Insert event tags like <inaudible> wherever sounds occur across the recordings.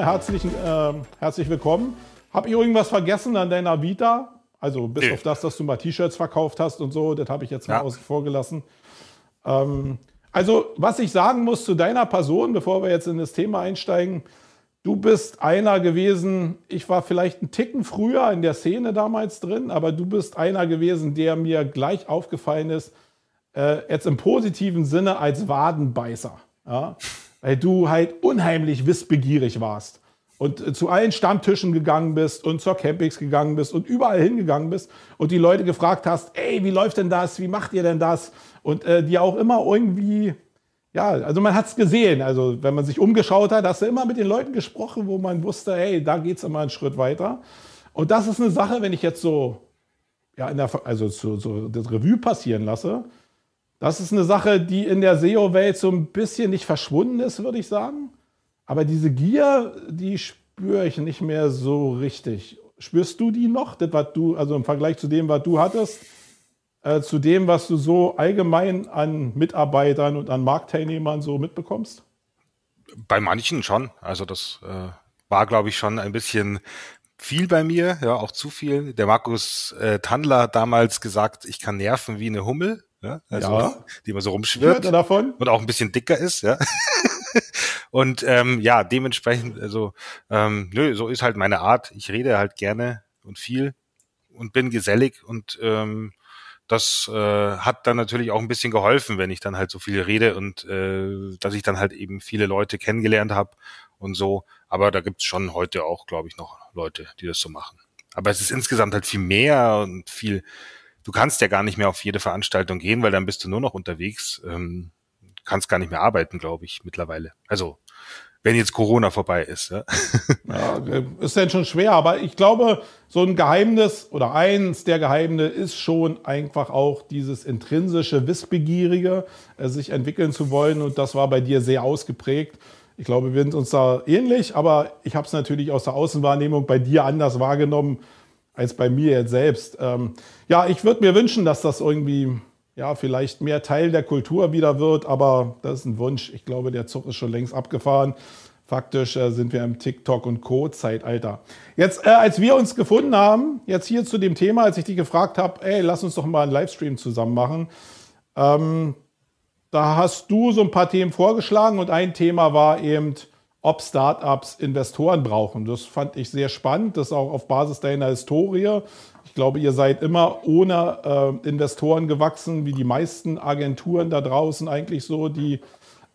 erstmal herzlichen, äh, herzlich willkommen. Hab ich irgendwas vergessen an deiner Vita? Also bis nee. auf das, dass du mal T-Shirts verkauft hast und so, das habe ich jetzt mal ja. außen vor gelassen. Ähm, also, was ich sagen muss zu deiner Person, bevor wir jetzt in das Thema einsteigen, du bist einer gewesen, ich war vielleicht einen Ticken früher in der Szene damals drin, aber du bist einer gewesen, der mir gleich aufgefallen ist, äh, jetzt im positiven Sinne als Wadenbeißer. Ja? Weil du halt unheimlich wissbegierig warst und äh, zu allen Stammtischen gegangen bist und zur Campings gegangen bist und überall hingegangen bist und die Leute gefragt hast, ey, wie läuft denn das? Wie macht ihr denn das? Und äh, die auch immer irgendwie, ja, also man hat es gesehen. Also wenn man sich umgeschaut hat, hast du immer mit den Leuten gesprochen, wo man wusste, hey, da geht es immer einen Schritt weiter. Und das ist eine Sache, wenn ich jetzt so, ja, der, also so, so das Revue passieren lasse, das ist eine Sache, die in der SEO-Welt so ein bisschen nicht verschwunden ist, würde ich sagen. Aber diese Gier, die spüre ich nicht mehr so richtig. Spürst du die noch? Das, was du, also im Vergleich zu dem, was du hattest, äh, zu dem, was du so allgemein an Mitarbeitern und an Marktteilnehmern so mitbekommst? Bei manchen schon. Also das äh, war, glaube ich, schon ein bisschen viel bei mir, ja, auch zu viel. Der Markus äh, Tandler hat damals gesagt, ich kann nerven wie eine Hummel ja, also, ja. die immer so rumschwirrt davon. und auch ein bisschen dicker ist, ja. <laughs> und ähm, ja, dementsprechend, also ähm, nö, so ist halt meine Art. Ich rede halt gerne und viel und bin gesellig und ähm, das äh, hat dann natürlich auch ein bisschen geholfen, wenn ich dann halt so viel rede und äh, dass ich dann halt eben viele Leute kennengelernt habe und so. Aber da gibt's schon heute auch, glaube ich, noch Leute, die das so machen. Aber es ist insgesamt halt viel mehr und viel du kannst ja gar nicht mehr auf jede Veranstaltung gehen, weil dann bist du nur noch unterwegs. Ähm, kannst gar nicht mehr arbeiten, glaube ich, mittlerweile. Also wenn jetzt Corona vorbei ist. Ja. ja, ist dann schon schwer, aber ich glaube, so ein Geheimnis oder eins der Geheimnisse ist schon einfach auch dieses intrinsische Wissbegierige, äh, sich entwickeln zu wollen und das war bei dir sehr ausgeprägt. Ich glaube, wir sind uns da ähnlich, aber ich habe es natürlich aus der Außenwahrnehmung bei dir anders wahrgenommen als bei mir jetzt selbst. Ähm, ja, ich würde mir wünschen, dass das irgendwie ja, vielleicht mehr Teil der Kultur wieder wird, aber das ist ein Wunsch. Ich glaube, der Zug ist schon längst abgefahren. Faktisch äh, sind wir im TikTok- und Co-Zeitalter. Jetzt, äh, als wir uns gefunden haben, jetzt hier zu dem Thema, als ich dich gefragt habe, ey, lass uns doch mal einen Livestream zusammen machen, ähm, da hast du so ein paar Themen vorgeschlagen und ein Thema war eben, ob Startups Investoren brauchen. Das fand ich sehr spannend, das auch auf Basis deiner Historie. Ich glaube, ihr seid immer ohne äh, Investoren gewachsen, wie die meisten Agenturen da draußen eigentlich so, die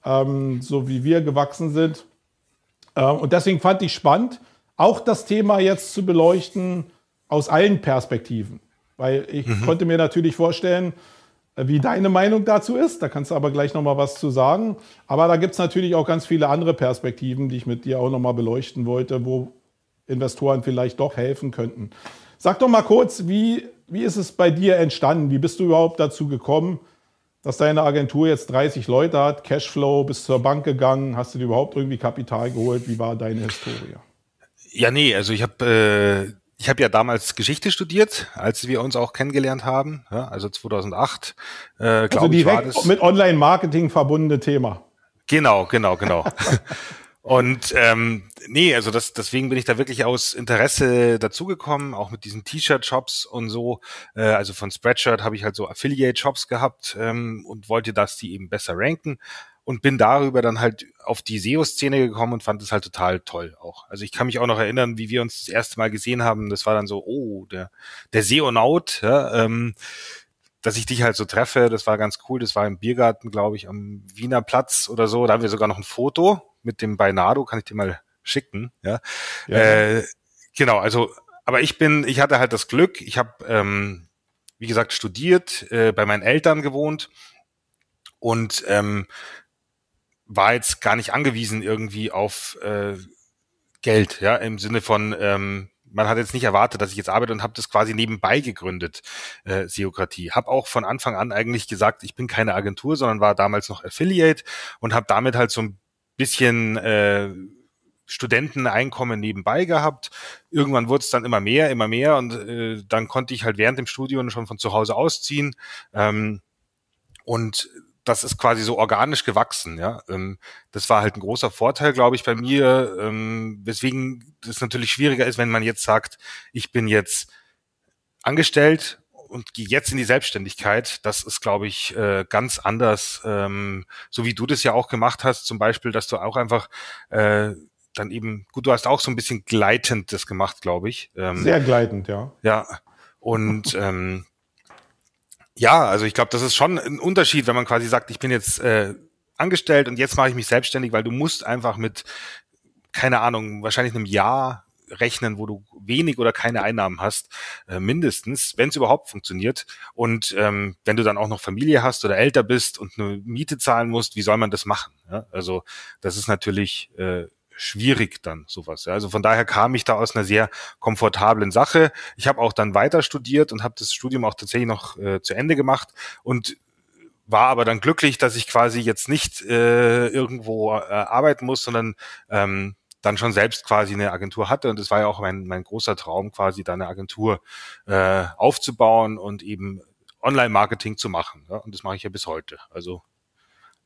ähm, so wie wir gewachsen sind. Äh, und deswegen fand ich spannend, auch das Thema jetzt zu beleuchten aus allen Perspektiven. Weil ich mhm. konnte mir natürlich vorstellen, wie deine Meinung dazu ist. Da kannst du aber gleich nochmal was zu sagen. Aber da gibt es natürlich auch ganz viele andere Perspektiven, die ich mit dir auch nochmal beleuchten wollte, wo Investoren vielleicht doch helfen könnten. Sag doch mal kurz, wie, wie ist es bei dir entstanden? Wie bist du überhaupt dazu gekommen, dass deine Agentur jetzt 30 Leute hat, Cashflow, bist zur Bank gegangen, hast du dir überhaupt irgendwie Kapital geholt? Wie war deine Historie? Ja, nee, also ich habe äh, ich habe ja damals Geschichte studiert, als wir uns auch kennengelernt haben, ja, also 2008. Äh, also direkt ich, mit Online-Marketing verbundene Thema. Genau, genau, genau. <laughs> Und ähm, nee, also das, deswegen bin ich da wirklich aus Interesse dazugekommen, auch mit diesen T-Shirt-Shops und so. Äh, also von Spreadshirt habe ich halt so Affiliate-Shops gehabt ähm, und wollte, dass die eben besser ranken und bin darüber dann halt auf die SEO-Szene gekommen und fand es halt total toll auch. Also ich kann mich auch noch erinnern, wie wir uns das erste Mal gesehen haben. Das war dann so, oh, der, der SEO-Naut, ja, ähm, dass ich dich halt so treffe, das war ganz cool. Das war im Biergarten, glaube ich, am Wiener Platz oder so. Da haben wir sogar noch ein Foto mit dem Beinado, kann ich dir mal schicken. Ja, ja. Äh, genau. Also, aber ich bin, ich hatte halt das Glück. Ich habe, ähm, wie gesagt, studiert, äh, bei meinen Eltern gewohnt und ähm, war jetzt gar nicht angewiesen irgendwie auf äh, Geld, ja, im Sinne von, ähm, man hat jetzt nicht erwartet, dass ich jetzt arbeite und habe das quasi nebenbei gegründet, äh, Seokratie. Habe auch von Anfang an eigentlich gesagt, ich bin keine Agentur, sondern war damals noch Affiliate und habe damit halt so ein bisschen äh, Studenteneinkommen nebenbei gehabt. Irgendwann wurde es dann immer mehr, immer mehr und äh, dann konnte ich halt während dem Studium schon von zu Hause ausziehen. Ähm, und das ist quasi so organisch gewachsen, ja. Ähm, das war halt ein großer Vorteil, glaube ich, bei mir, ähm, weswegen das natürlich schwieriger ist, wenn man jetzt sagt, ich bin jetzt angestellt und gehe jetzt in die Selbstständigkeit. Das ist, glaube ich, äh, ganz anders, ähm, so wie du das ja auch gemacht hast, zum Beispiel, dass du auch einfach äh, dann eben, gut, du hast auch so ein bisschen gleitend das gemacht, glaube ich. Ähm, Sehr gleitend, ja. Ja. Und ähm, ja, also ich glaube, das ist schon ein Unterschied, wenn man quasi sagt, ich bin jetzt äh, angestellt und jetzt mache ich mich selbstständig, weil du musst einfach mit, keine Ahnung, wahrscheinlich einem Jahr rechnen, wo du wenig oder keine Einnahmen hast, äh, mindestens, wenn es überhaupt funktioniert. Und ähm, wenn du dann auch noch Familie hast oder älter bist und eine Miete zahlen musst, wie soll man das machen? Ja? Also das ist natürlich äh, schwierig dann sowas. Ja. Also von daher kam ich da aus einer sehr komfortablen Sache. Ich habe auch dann weiter studiert und habe das Studium auch tatsächlich noch äh, zu Ende gemacht und war aber dann glücklich, dass ich quasi jetzt nicht äh, irgendwo äh, arbeiten muss, sondern ähm, dann schon selbst quasi eine Agentur hatte. Und es war ja auch mein, mein großer Traum, quasi da eine Agentur äh, aufzubauen und eben Online-Marketing zu machen. Ja? Und das mache ich ja bis heute. Also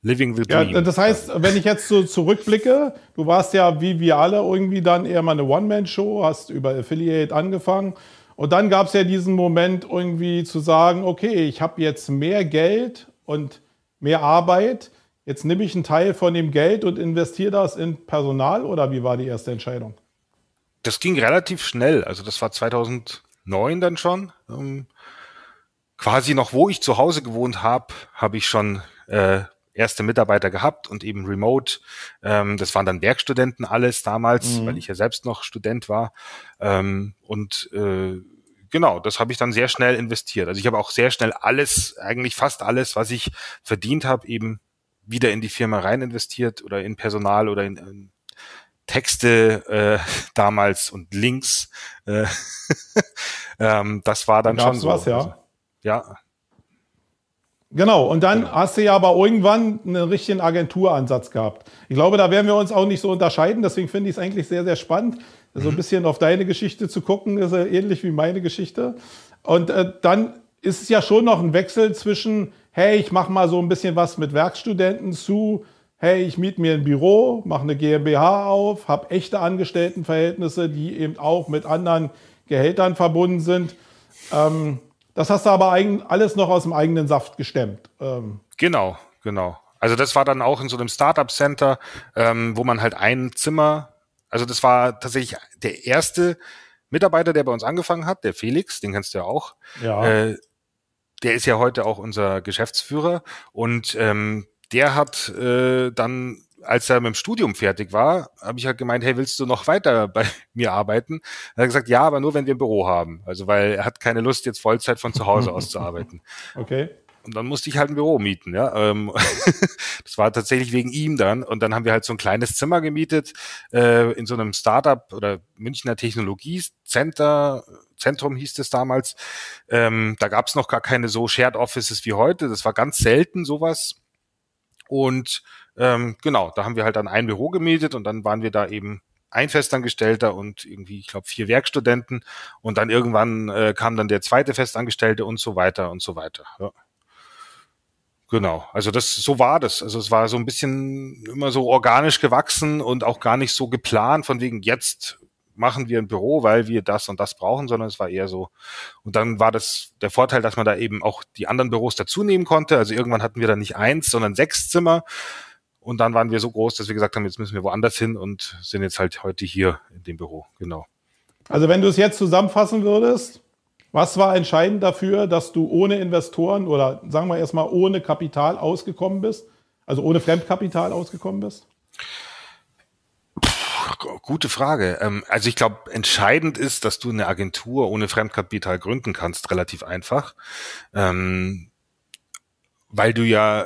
Living the Dream. Ja, das heißt, wenn ich jetzt so zurückblicke, du warst ja wie wir alle irgendwie dann eher mal eine One-Man-Show, hast über Affiliate angefangen. Und dann gab es ja diesen Moment irgendwie zu sagen, okay, ich habe jetzt mehr Geld und mehr Arbeit. Jetzt nehme ich einen Teil von dem Geld und investiere das in Personal oder wie war die erste Entscheidung? Das ging relativ schnell. Also das war 2009 dann schon. Ähm, quasi noch, wo ich zu Hause gewohnt habe, habe ich schon äh, erste Mitarbeiter gehabt und eben remote. Ähm, das waren dann Werkstudenten alles damals, mhm. weil ich ja selbst noch Student war. Ähm, und äh, genau, das habe ich dann sehr schnell investiert. Also ich habe auch sehr schnell alles, eigentlich fast alles, was ich verdient habe, eben wieder in die Firma rein investiert oder in Personal oder in, in Texte äh, <laughs> damals und Links. Äh, <laughs> ähm, das war dann schon so. Was, ja. Also, ja, Genau, und dann genau. hast du ja aber irgendwann einen richtigen Agenturansatz gehabt. Ich glaube, da werden wir uns auch nicht so unterscheiden, deswegen finde ich es eigentlich sehr, sehr spannend, mhm. so ein bisschen auf deine Geschichte zu gucken, ist ja ähnlich wie meine Geschichte. Und äh, dann ist es ja schon noch ein Wechsel zwischen, hey, ich mache mal so ein bisschen was mit Werkstudenten zu, hey, ich miete mir ein Büro, mache eine GmbH auf, habe echte Angestelltenverhältnisse, die eben auch mit anderen Gehältern verbunden sind. Ähm, das hast du aber alles noch aus dem eigenen Saft gestemmt. Ähm. Genau, genau. Also das war dann auch in so einem Startup Center, ähm, wo man halt ein Zimmer, also das war tatsächlich der erste Mitarbeiter, der bei uns angefangen hat, der Felix, den kennst du ja auch. Ja. Äh, der ist ja heute auch unser Geschäftsführer und ähm, der hat äh, dann als er mit dem Studium fertig war, habe ich halt gemeint, hey, willst du noch weiter <laughs> bei mir arbeiten? Er hat gesagt, ja, aber nur wenn wir ein Büro haben. Also weil er hat keine Lust, jetzt Vollzeit von zu Hause aus zu <laughs> arbeiten. Okay. Und dann musste ich halt ein Büro mieten, ja. Ähm, <laughs> das war tatsächlich wegen ihm dann. Und dann haben wir halt so ein kleines Zimmer gemietet äh, in so einem Startup oder Münchner Technologiecenter, Zentrum hieß es damals. Ähm, da gab es noch gar keine so Shared Offices wie heute. Das war ganz selten sowas. Und ähm, genau, da haben wir halt dann ein Büro gemietet und dann waren wir da eben ein Festangestellter und irgendwie, ich glaube, vier Werkstudenten. Und dann irgendwann äh, kam dann der zweite Festangestellte und so weiter und so weiter. Ja. Genau, also das so war das. Also es war so ein bisschen immer so organisch gewachsen und auch gar nicht so geplant, von wegen jetzt machen wir ein Büro, weil wir das und das brauchen, sondern es war eher so. Und dann war das der Vorteil, dass man da eben auch die anderen Büros dazu nehmen konnte. Also irgendwann hatten wir da nicht eins, sondern sechs Zimmer. Und dann waren wir so groß, dass wir gesagt haben, jetzt müssen wir woanders hin und sind jetzt halt heute hier in dem Büro. Genau. Also wenn du es jetzt zusammenfassen würdest, was war entscheidend dafür, dass du ohne Investoren oder sagen wir erstmal ohne Kapital ausgekommen bist? Also ohne Fremdkapital ausgekommen bist? Gute Frage. Ähm, also ich glaube, entscheidend ist, dass du eine Agentur ohne Fremdkapital gründen kannst, relativ einfach. Ähm, weil du ja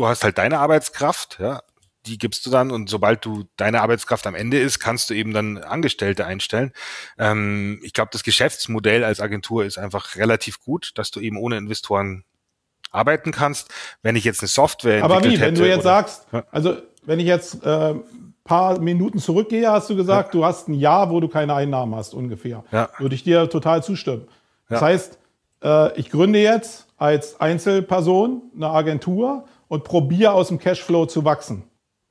du hast halt deine Arbeitskraft, ja, die gibst du dann und sobald du deine Arbeitskraft am Ende ist, kannst du eben dann Angestellte einstellen. Ähm, ich glaube, das Geschäftsmodell als Agentur ist einfach relativ gut, dass du eben ohne Investoren arbeiten kannst. Wenn ich jetzt eine Software Aber wie, wenn du jetzt oder, sagst, ja. also wenn ich jetzt äh, paar Minuten zurückgehe, hast du gesagt, ja. du hast ein Jahr, wo du keine Einnahmen hast ungefähr. Ja. Würde ich dir total zustimmen. Das heißt, äh, ich gründe jetzt als Einzelperson eine Agentur und probiere aus dem Cashflow zu wachsen.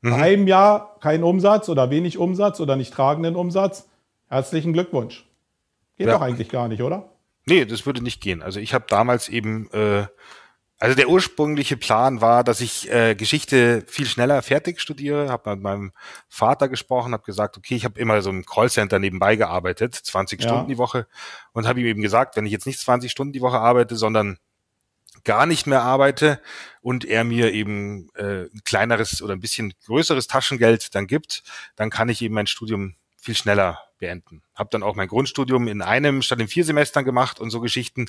Mhm. Bei einem Jahr kein Umsatz oder wenig Umsatz oder nicht tragenden Umsatz. Herzlichen Glückwunsch. Geht ja. doch eigentlich gar nicht, oder? Nee, das würde nicht gehen. Also ich habe damals eben, äh, also der ursprüngliche Plan war, dass ich äh, Geschichte viel schneller fertig studiere. Habe mit meinem Vater gesprochen, habe gesagt, okay, ich habe immer so im Callcenter nebenbei gearbeitet, 20 ja. Stunden die Woche und habe ihm eben gesagt, wenn ich jetzt nicht 20 Stunden die Woche arbeite, sondern gar nicht mehr arbeite und er mir eben äh, ein kleineres oder ein bisschen größeres Taschengeld dann gibt, dann kann ich eben mein Studium viel schneller beenden. Habe dann auch mein Grundstudium in einem statt in vier Semestern gemacht und so Geschichten.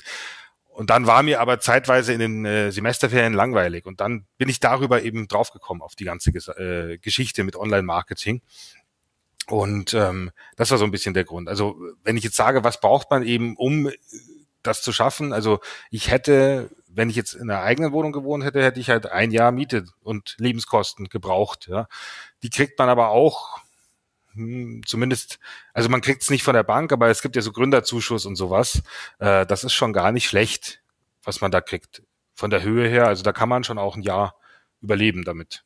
Und dann war mir aber zeitweise in den äh, Semesterferien langweilig. Und dann bin ich darüber eben draufgekommen auf die ganze äh, Geschichte mit Online-Marketing. Und ähm, das war so ein bisschen der Grund. Also wenn ich jetzt sage, was braucht man eben, um das zu schaffen? Also ich hätte, wenn ich jetzt in einer eigenen Wohnung gewohnt hätte, hätte ich halt ein Jahr Miete und Lebenskosten gebraucht. Ja. Die kriegt man aber auch hm, zumindest, also man kriegt es nicht von der Bank, aber es gibt ja so Gründerzuschuss und sowas. Äh, das ist schon gar nicht schlecht, was man da kriegt. Von der Höhe her, also da kann man schon auch ein Jahr überleben damit.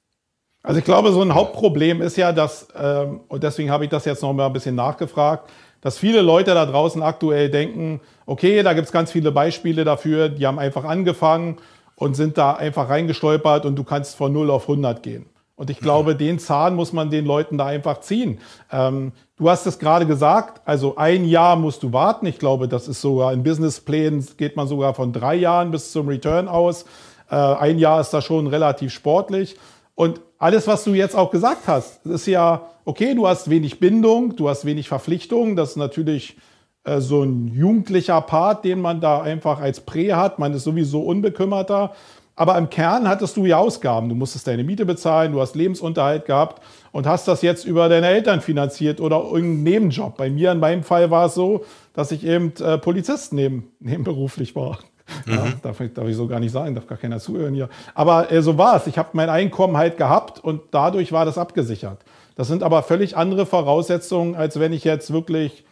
Also ich glaube, so ein Hauptproblem ist ja, dass, ähm, und deswegen habe ich das jetzt noch mal ein bisschen nachgefragt, dass viele Leute da draußen aktuell denken, okay, da gibt es ganz viele Beispiele dafür, die haben einfach angefangen und sind da einfach reingestolpert und du kannst von 0 auf 100 gehen. Und ich glaube, den Zahn muss man den Leuten da einfach ziehen. Ähm, du hast es gerade gesagt, also ein Jahr musst du warten. Ich glaube, das ist sogar in Businessplänen geht man sogar von drei Jahren bis zum Return aus. Äh, ein Jahr ist da schon relativ sportlich. Und alles, was du jetzt auch gesagt hast, ist ja, okay, du hast wenig Bindung, du hast wenig Verpflichtung. Das ist natürlich äh, so ein jugendlicher Part, den man da einfach als Prä hat. Man ist sowieso unbekümmerter. Aber im Kern hattest du ja Ausgaben. Du musstest deine Miete bezahlen, du hast Lebensunterhalt gehabt und hast das jetzt über deine Eltern finanziert oder irgendeinen Nebenjob. Bei mir in meinem Fall war es so, dass ich eben äh, Polizist neben, <laughs> nebenberuflich war. Mhm. Ja, darf, ich, darf ich so gar nicht sagen, darf gar keiner zuhören hier. Aber äh, so war es. Ich habe mein Einkommen halt gehabt und dadurch war das abgesichert. Das sind aber völlig andere Voraussetzungen, als wenn ich jetzt wirklich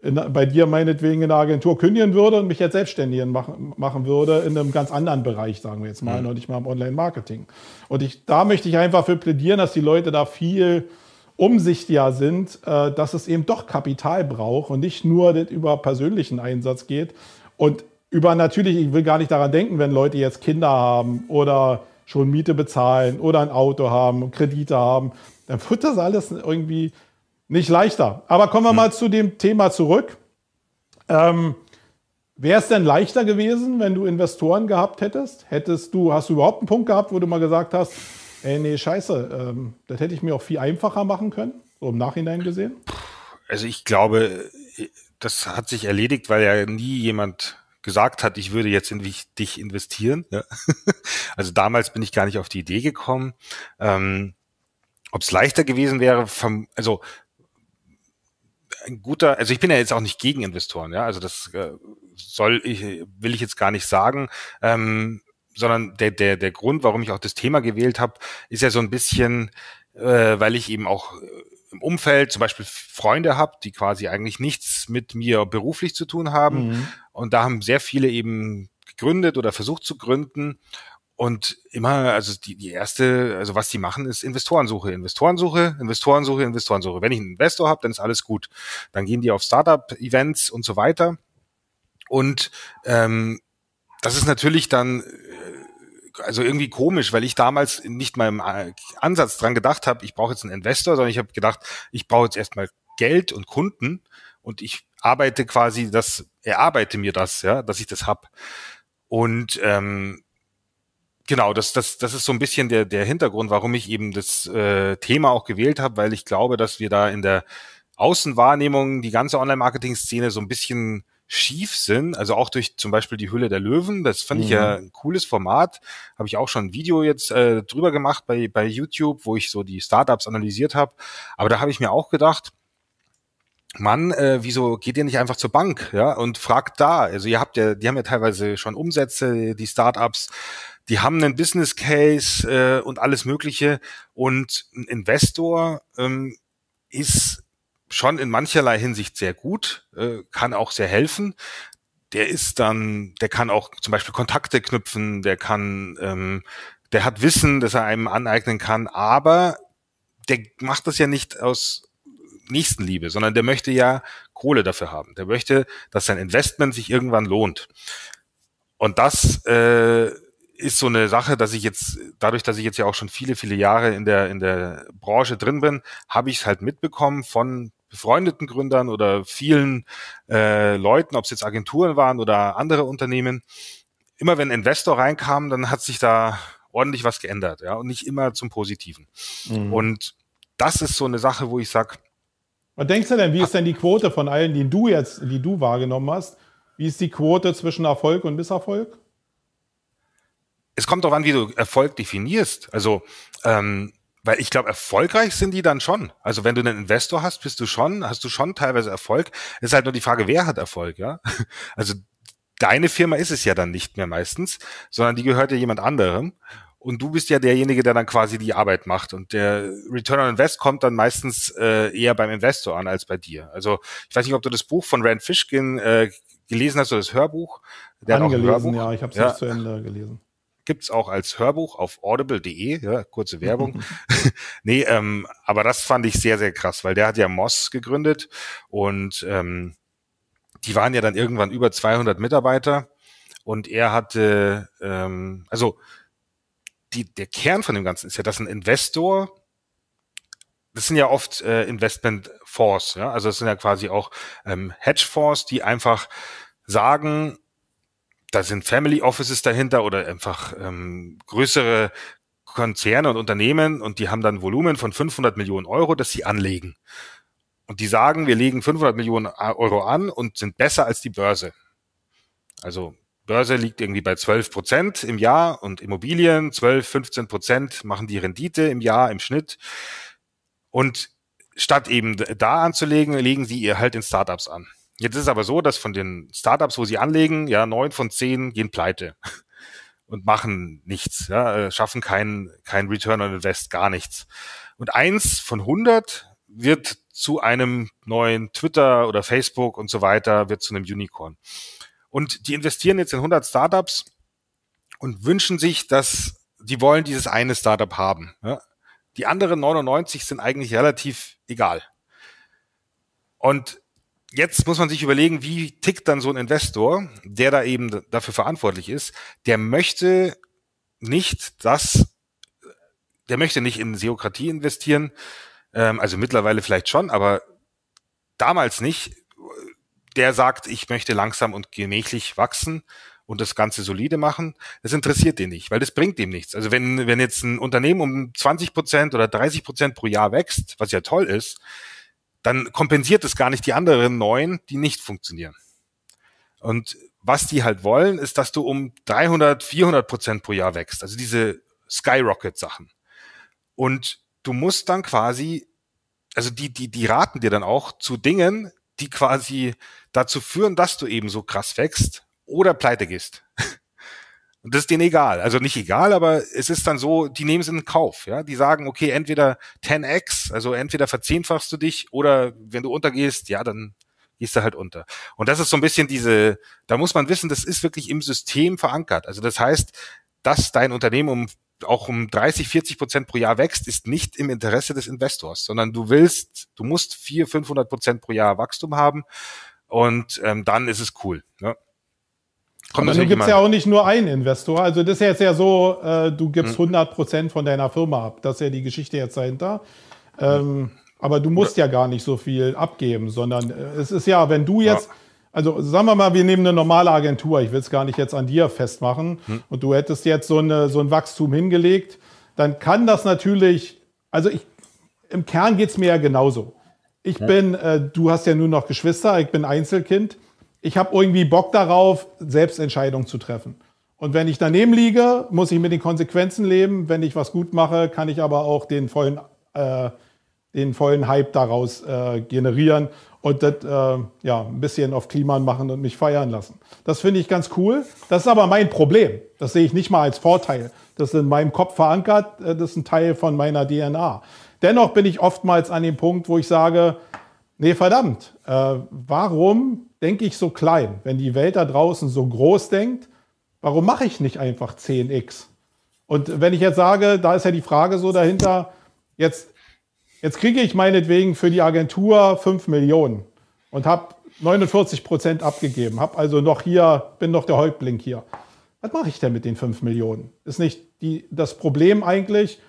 in, bei dir meinetwegen in der Agentur kündigen würde und mich jetzt selbstständig machen, machen würde in einem ganz anderen Bereich, sagen wir jetzt mal, mhm. noch nicht mal im Online-Marketing. Und ich, da möchte ich einfach für plädieren, dass die Leute da viel umsichtiger sind, äh, dass es eben doch Kapital braucht und nicht nur über persönlichen Einsatz geht. Und über natürlich, ich will gar nicht daran denken, wenn Leute jetzt Kinder haben oder schon Miete bezahlen oder ein Auto haben, Kredite haben, dann wird das alles irgendwie nicht leichter. Aber kommen wir hm. mal zu dem Thema zurück. Ähm, Wäre es denn leichter gewesen, wenn du Investoren gehabt hättest? Hättest du, hast du überhaupt einen Punkt gehabt, wo du mal gesagt hast, ey, nee, scheiße, ähm, das hätte ich mir auch viel einfacher machen können, so im Nachhinein gesehen? Also ich glaube, das hat sich erledigt, weil ja nie jemand gesagt hat, ich würde jetzt in dich investieren. Ja. <laughs> Also damals bin ich gar nicht auf die Idee gekommen. Ähm, Ob es leichter gewesen wäre, vom, also ein guter, also ich bin ja jetzt auch nicht gegen Investoren, ja, also das äh, soll ich, will ich jetzt gar nicht sagen, ähm, sondern der, der, der Grund, warum ich auch das Thema gewählt habe, ist ja so ein bisschen, äh, weil ich eben auch äh, im Umfeld zum Beispiel Freunde habe, die quasi eigentlich nichts mit mir beruflich zu tun haben. Mhm. Und da haben sehr viele eben gegründet oder versucht zu gründen. Und immer, also die, die erste, also was die machen, ist Investorensuche, Investorensuche, Investorensuche, Investorensuche. Wenn ich einen Investor habe, dann ist alles gut. Dann gehen die auf Startup-Events und so weiter. Und ähm, das ist natürlich dann also irgendwie komisch, weil ich damals nicht mal im äh, Ansatz dran gedacht habe, ich brauche jetzt einen Investor, sondern ich habe gedacht, ich brauche jetzt erstmal Geld und Kunden und ich arbeite quasi das, erarbeite mir das, ja, dass ich das hab. Und ähm, Genau, das, das, das ist so ein bisschen der, der Hintergrund, warum ich eben das äh, Thema auch gewählt habe, weil ich glaube, dass wir da in der Außenwahrnehmung die ganze Online-Marketing-Szene so ein bisschen schief sind, also auch durch zum Beispiel die Hülle der Löwen. Das fand mhm. ich ja mhm. ein cooles Format. Habe ich auch schon ein Video jetzt äh, drüber gemacht bei, bei YouTube, wo ich so die Startups analysiert habe. Aber da habe ich mir auch gedacht, Mann, äh, wieso geht ihr nicht einfach zur Bank, ja, und fragt da? Also ihr habt ja, die haben ja teilweise schon Umsätze, die Startups die haben einen Business Case äh, und alles Mögliche. Und ein Investor ähm, ist schon in mancherlei Hinsicht sehr gut, äh, kann auch sehr helfen. der ist dann, der kann auch zum Beispiel Kontakte knüpfen, der kann, ähm, der hat Wissen, das er einem aneignen kann, aber der macht das ja nicht aus Nächstenliebe, sondern der möchte ja Kohle dafür haben. Der möchte, dass sein Investment sich irgendwann lohnt. Und das äh, ist so eine Sache, dass ich jetzt, dadurch, dass ich jetzt ja auch schon viele, viele Jahre in der, in der Branche drin bin, habe ich es halt mitbekommen von befreundeten Gründern oder vielen äh, Leuten, ob es jetzt Agenturen waren oder andere Unternehmen. Immer wenn Investor reinkam, dann hat sich da ordentlich was geändert, ja, und nicht immer zum Positiven. Mhm. Und das ist so eine Sache, wo ich sage, was denkst du denn, wie ist denn die Quote von allen, die du jetzt, die du wahrgenommen hast? Wie ist die Quote zwischen Erfolg und Misserfolg? Es kommt darauf an, wie du Erfolg definierst. Also, ähm, weil ich glaube, erfolgreich sind die dann schon. Also wenn du einen Investor hast, bist du schon, hast du schon teilweise Erfolg. Es ist halt nur die Frage, wer hat Erfolg, ja? <laughs> Also deine Firma ist es ja dann nicht mehr meistens, sondern die gehört ja jemand anderem. Und du bist ja derjenige, der dann quasi die Arbeit macht. Und der Return on Invest kommt dann meistens äh, eher beim Investor an als bei dir. Also ich weiß nicht, ob du das Buch von Rand Fishkin äh, gelesen hast oder das Hörbuch. Der Angelesen, Hörbuch. ja, ich habe es ja. nicht zu Ende gelesen. Gibt's auch als Hörbuch auf audible.de, ja, kurze <laughs> Werbung. <laughs> nee, ähm, aber das fand ich sehr, sehr krass, weil der hat ja Moss gegründet und ähm, die waren ja dann irgendwann über 200 Mitarbeiter und er hatte, ähm, also die, der Kern von dem Ganzen ist ja, dass ein Investor, das sind ja oft äh, Investmentfonds, ja, also das sind ja quasi auch ähm, Hedgefonds, die einfach sagen, da sind Family Offices dahinter oder einfach ähm, größere Konzerne und Unternehmen und die haben dann Volumen von 500 Millionen Euro, das sie anlegen. Und die sagen, wir legen 500 Millionen Euro an und sind besser als die Börse. Also Börse liegt irgendwie bei 12 Prozent im Jahr und Immobilien 12, 15 Prozent machen die Rendite im Jahr im Schnitt. Und statt eben da anzulegen, legen sie ihr halt in Startups an. Jetzt ist es aber so, dass von den Startups, wo sie anlegen, ja, neun von zehn gehen pleite <laughs> und machen nichts, ja, äh, schaffen keinen kein Return on Invest, gar nichts. Und eins von 100 wird zu einem neuen Twitter oder Facebook und so weiter, wird zu einem Unicorn. Und die investieren jetzt in 100 Startups und wünschen sich, dass die wollen dieses eine Startup haben. Ja? Die anderen 99 sind eigentlich relativ egal. Und jetzt muss man sich überlegen, wie tickt dann so ein Investor, der da eben dafür verantwortlich ist, der möchte nicht das, der möchte nicht in Seokratie investieren, ähm, also mittlerweile vielleicht schon, aber damals nicht, der sagt, ich möchte langsam und gemächlich wachsen und das Ganze solide machen, das interessiert den nicht, weil das bringt ihm nichts. Also wenn, wenn jetzt ein Unternehmen um 20 Prozent oder 30 Prozent pro Jahr wächst, was ja toll ist, dann kompensiert es gar nicht die anderen neun, die nicht funktionieren. Und was die halt wollen, ist, dass du um 300, 400 Prozent pro Jahr wächst. Also diese Skyrocket-Sachen. Und du musst dann quasi, also die, die, die raten dir dann auch zu Dingen, die quasi dazu führen, dass du eben so krass wächst oder pleite gehst. <laughs> Und das ist denen egal. Also nicht egal, aber es ist dann so, die nehmen es in Kauf. Ja? Die sagen, okay, entweder 10x, also entweder verzehnfachst du dich oder wenn du untergehst, ja, dann gehst du halt unter. Und das ist so ein bisschen diese, da muss man wissen, das ist wirklich im System verankert. Also das heißt, dass dein Unternehmen um auch um 30, 40 Prozent pro Jahr wächst, ist nicht im Interesse des Investors, sondern du willst, du musst 400, 500 Prozent pro Jahr Wachstum haben und ähm, dann ist es cool. Ne? Kommt Aber gibt es ja auch nicht nur einen Investor. Also das ist jetzt ja so, äh, du gibst hm. 100 Prozent von deiner Firma ab. Das ist ja die Geschichte jetzt dahinter. Ähm, aber du musst ja gar nicht so viel abgeben, sondern äh, es ist ja, wenn du jetzt, ja. also sagen wir mal, wir nehmen eine normale Agentur, ich will es gar nicht jetzt an dir festmachen, hm. und du hättest jetzt so, eine, so ein Wachstum hingelegt, dann kann das natürlich, also ich, im Kern geht es mir ja genauso. Ich bin, äh, du hast ja nur noch Geschwister, ich bin Einzelkind ich habe irgendwie Bock darauf, selbst Entscheidungen zu treffen. Und wenn ich daneben liege, muss ich mit den Konsequenzen leben. Wenn ich was gut mache, kann ich aber auch den vollen, äh, den vollen Hype daraus äh, generieren und das äh, ja, ein bisschen auf Klima machen und mich feiern lassen. Das finde ich ganz cool. Das ist aber mein Problem. Das sehe ich nicht mal als Vorteil. Das ist in meinem Kopf verankert. Äh, das ist ein Teil von meiner DNA. Dennoch bin ich oftmals an dem Punkt, wo ich sage, nee, verdammt, äh, warum denke ich so klein? Wenn die Welt da draußen so groß denkt, warum mache ich nicht einfach 10x? Und wenn ich jetzt sage, da ist ja die Frage so dahinter, jetzt, jetzt kriege ich meinetwegen für die Agentur 5 Millionen und habe 49 Prozent abgegeben, habe also noch hier, bin noch der Häuptling hier. Was mache ich denn mit den 5 Millionen? Ist nicht die, das Problem eigentlich,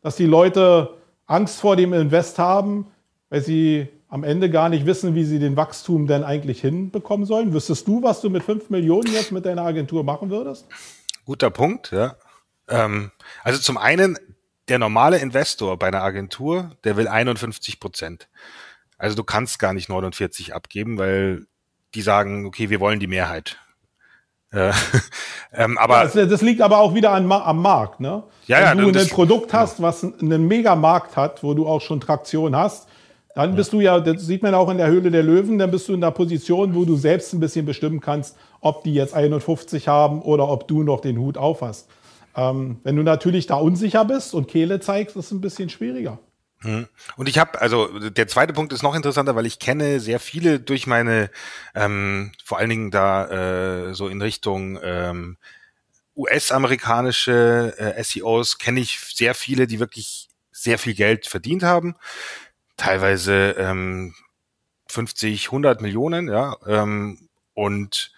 dass die Leute Angst vor dem Invest haben, weil sie am Ende gar nicht wissen, wie sie den Wachstum denn eigentlich hinbekommen sollen? Wüsstest du, was du mit 5 Millionen jetzt mit deiner Agentur machen würdest? Guter Punkt, ja. Ähm, also zum einen, der normale Investor bei einer Agentur, der will 51 Prozent. Also du kannst gar nicht 49 abgeben, weil die sagen, okay, wir wollen die Mehrheit. Äh, <laughs> ähm, aber ja, das, das, liegt aber auch wieder an, am Markt, ne? Ja, Wenn ja, du ein Produkt hast, was einen Megamarkt hat, wo du auch schon Traktion hast, dann bist du ja, das sieht man auch in der Höhle der Löwen, dann bist du in der Position, wo du selbst ein bisschen bestimmen kannst, ob die jetzt 51 haben oder ob du noch den Hut auf hast. Ähm, wenn du natürlich da unsicher bist und Kehle zeigst, ist es ein bisschen schwieriger. Hm. Und ich habe, also der zweite Punkt ist noch interessanter, weil ich kenne sehr viele durch meine, ähm, vor allen Dingen da äh, so in Richtung ähm, US-amerikanische äh, SEOs, kenne ich sehr viele, die wirklich sehr viel Geld verdient haben, teilweise ähm, 50, 100 Millionen, ja. Ähm, und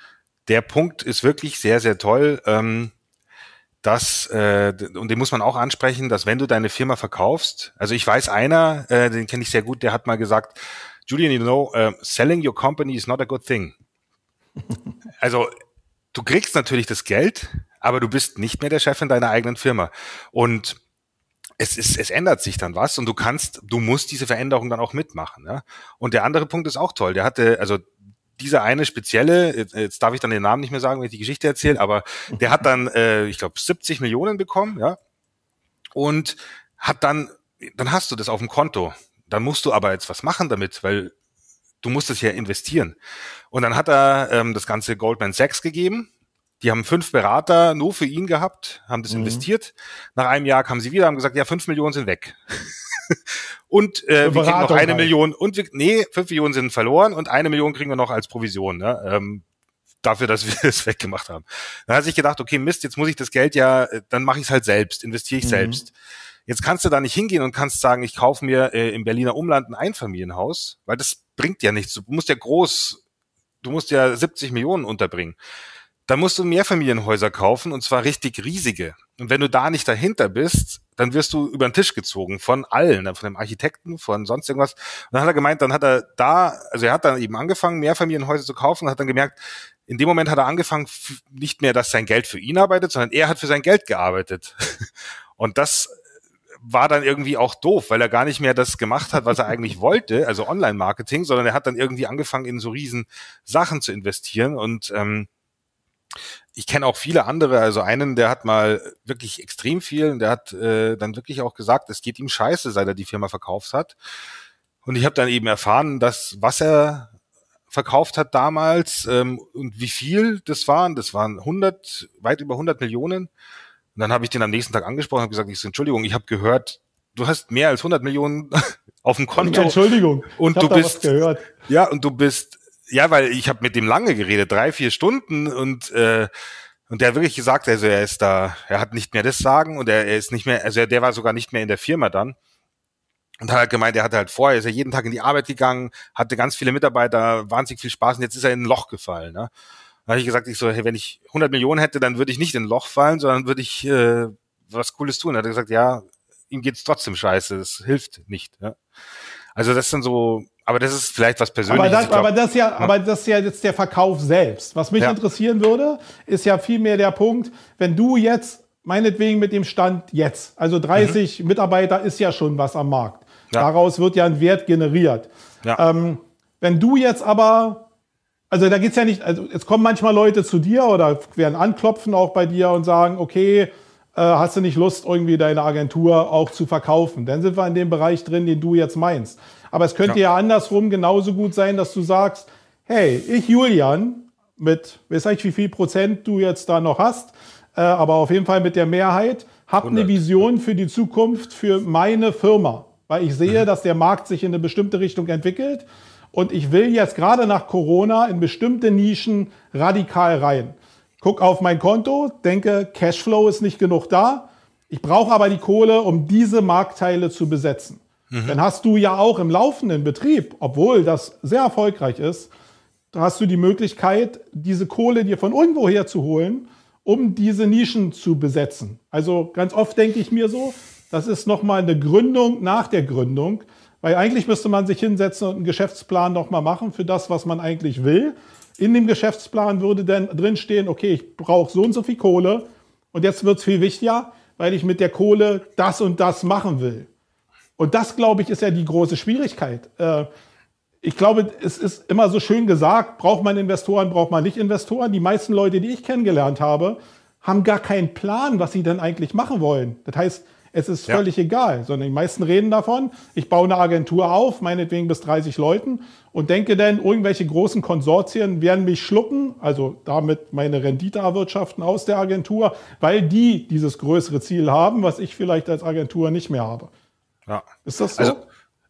der Punkt ist wirklich sehr, sehr toll. Ähm, dass, äh, und den muss man auch ansprechen, dass wenn du deine Firma verkaufst, also ich weiß einer, äh, den kenne ich sehr gut, der hat mal gesagt, Julian, you know, uh, selling your company is not a good thing. <laughs> also du kriegst natürlich das Geld, aber du bist nicht mehr der Chef in deiner eigenen Firma. Und es, ist, es ändert sich dann was und du kannst, du musst diese Veränderung dann auch mitmachen. Ja? Und der andere Punkt ist auch toll. Der hatte, also dieser eine spezielle, jetzt, darf ich dann den Namen nicht mehr sagen, wenn ich die Geschichte erzähle, aber der hat dann, äh, ich glaube, 70 Millionen bekommen, ja, und hat dann, dann hast du das auf dem Konto. Dann musst du aber jetzt was machen damit, weil du musst es ja investieren. Und dann hat er ähm, das ganze Goldman Sachs gegeben. Die haben fünf Berater nur für ihn gehabt, haben das mhm. investiert. Nach einem Jahr kamen sie wieder, haben gesagt, ja, fünf Millionen sind weg. <laughs> und äh, wir kriegen noch eine halt. Million und wir, nee, fünf Millionen sind verloren und eine Million kriegen wir noch als Provision, ne? Ähm, dafür, dass wir <laughs> es weggemacht haben. Dann hat sich gedacht, okay, Mist, jetzt muss ich das Geld ja, äh, dann mache ich es halt selbst, investiere ich mhm. selbst. Jetzt kannst du da nicht hingehen und kannst sagen, ich kaufe mir äh, im Berliner Umland ein Einfamilienhaus, weil das bringt ja nichts. Du musst ja groß, du musst ja 70 Millionen unterbringen dann musst du Mehrfamilienhäuser kaufen und zwar richtig riesige. Und wenn du da nicht dahinter bist, dann wirst du über den Tisch gezogen von allen, von dem Architekten, von sonst irgendwas. Und dann hat er gemeint, dann hat er da, also er hat dann eben angefangen, Mehrfamilienhäuser zu kaufen und hat dann gemerkt, in dem Moment hat er angefangen, nicht mehr, dass sein Geld für ihn arbeitet, sondern er hat für sein Geld gearbeitet. <laughs> Und das war dann irgendwie auch doof, weil er gar nicht mehr das gemacht hat, was er eigentlich wollte, also Online-Marketing, sondern er hat dann irgendwie angefangen, in so riesen Sachen zu investieren und ähm, ich kenne auch viele andere, also einen, der hat mal wirklich extrem viel und der hat äh, dann wirklich auch gesagt, es geht ihm scheiße, seit er die Firma verkauft hat. Und ich habe dann eben erfahren, dass was er verkauft hat damals ähm, und wie viel das waren, das waren 100, weit über 100 Millionen. Und dann habe ich den am nächsten Tag angesprochen und gesagt, ich so, Entschuldigung, ich habe gehört, du hast mehr als 100 Millionen <laughs> auf dem Konto. Entschuldigung. Und du bist ja und du bist ja, weil ich habe mit dem lange geredet, drei, vier Stunden und äh, und der hat wirklich gesagt, also er ist da, er hat nicht mehr das Sagen und er, er ist nicht mehr, also der war sogar nicht mehr in der Firma dann. Und hat halt gemeint, er hatte halt vorher, ist er jeden Tag in die Arbeit gegangen, hatte ganz viele Mitarbeiter, wahnsinnig viel Spaß und jetzt ist er in ein Loch gefallen. Ne? Dann habe ich gesagt, ich so, hey, wenn ich 100 Millionen hätte, dann würde ich nicht in ein Loch fallen, sondern würde ich äh, was Cooles tun. Dann hat er gesagt, ja, ihm geht's trotzdem scheiße, das hilft nicht. Ja? Also das sind so aber das ist vielleicht was Persönliches. Aber das, aber das, ja, aber das ist ja jetzt der Verkauf selbst. Was mich ja. interessieren würde, ist ja vielmehr der Punkt, wenn du jetzt, meinetwegen mit dem Stand jetzt, also 30 mhm. Mitarbeiter ist ja schon was am Markt. Ja. Daraus wird ja ein Wert generiert. Ja. Ähm, wenn du jetzt aber, also da geht's ja nicht, also es kommen manchmal Leute zu dir oder werden anklopfen auch bei dir und sagen, okay, hast du nicht Lust, irgendwie deine Agentur auch zu verkaufen? Dann sind wir in dem Bereich drin, den du jetzt meinst. Aber es könnte ja. ja andersrum genauso gut sein, dass du sagst, hey, ich Julian, mit, weiß ich, wie viel Prozent du jetzt da noch hast, äh, aber auf jeden Fall mit der Mehrheit, habe eine Vision für die Zukunft für meine Firma, weil ich sehe, mhm. dass der Markt sich in eine bestimmte Richtung entwickelt und ich will jetzt gerade nach Corona in bestimmte Nischen radikal rein. Guck auf mein Konto, denke, Cashflow ist nicht genug da. Ich brauche aber die Kohle, um diese Marktteile zu besetzen. Mhm. Dann hast du ja auch im laufenden Betrieb, obwohl das sehr erfolgreich ist, hast du die Möglichkeit, diese Kohle dir von irgendwo her zu holen, um diese Nischen zu besetzen. Also ganz oft denke ich mir so, das ist nochmal eine Gründung nach der Gründung. Weil eigentlich müsste man sich hinsetzen und einen Geschäftsplan nochmal machen für das, was man eigentlich will. In dem Geschäftsplan würde dann drinstehen, okay, ich brauche so und so viel Kohle. Und jetzt wird es viel wichtiger, weil ich mit der Kohle das und das machen will. Und das, glaube ich, ist ja die große Schwierigkeit. Äh, ich glaube, es ist immer so schön gesagt, braucht man Investoren, braucht man nicht Investoren. Die meisten Leute, die ich kennengelernt habe, haben gar keinen Plan, was sie denn eigentlich machen wollen. Das heißt, es ist ja. völlig egal, sondern die meisten reden davon, ich baue eine Agentur auf, meinetwegen bis 30 Leuten und denke dann, irgendwelche großen Konsortien werden mich schlucken, also damit meine Rendite erwirtschaften aus der Agentur, weil die dieses größere Ziel haben, was ich vielleicht als Agentur nicht mehr habe. Ja. Ist das so? Also,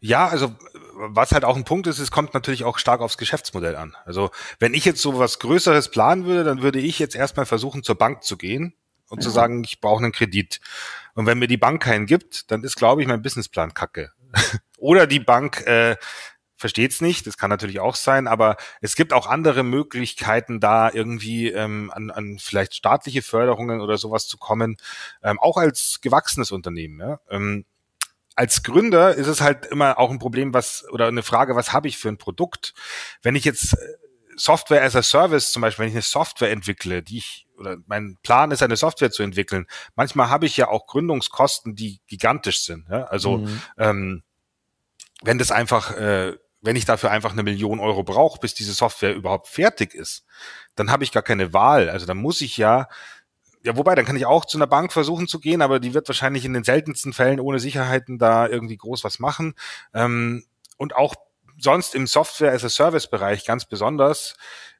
ja, also was halt auch ein Punkt ist, es kommt natürlich auch stark aufs Geschäftsmodell an. Also wenn ich jetzt so was Größeres planen würde, dann würde ich jetzt erstmal versuchen, zur Bank zu gehen und ja. zu sagen, ich brauche einen Kredit. Und wenn mir die Bank keinen gibt, dann ist, glaube ich, mein Businessplan kacke. <laughs> Oder die Bank äh, versteht es nicht, das kann natürlich auch sein, aber es gibt auch andere Möglichkeiten, da irgendwie ähm, an, an vielleicht staatliche Förderungen oder sowas zu kommen, ähm, auch als gewachsenes Unternehmen. Ja? Ähm, als Gründer ist es halt immer auch ein Problem, was oder eine Frage, was habe ich für ein Produkt? Wenn ich jetzt äh, Software as a Service, zum Beispiel, wenn ich eine Software entwickle, die ich oder mein Plan ist, eine Software zu entwickeln. Manchmal habe ich ja auch Gründungskosten, die gigantisch sind. Ja? Also mhm. ähm, wenn das einfach, äh, wenn ich dafür einfach eine Million Euro brauche, bis diese Software überhaupt fertig ist, dann habe ich gar keine Wahl. Also dann muss ich ja, ja, wobei, dann kann ich auch zu einer Bank versuchen zu gehen, aber die wird wahrscheinlich in den seltensten Fällen ohne Sicherheiten da irgendwie groß was machen. Ähm, und auch sonst im Software-as-a-Service-Bereich ganz besonders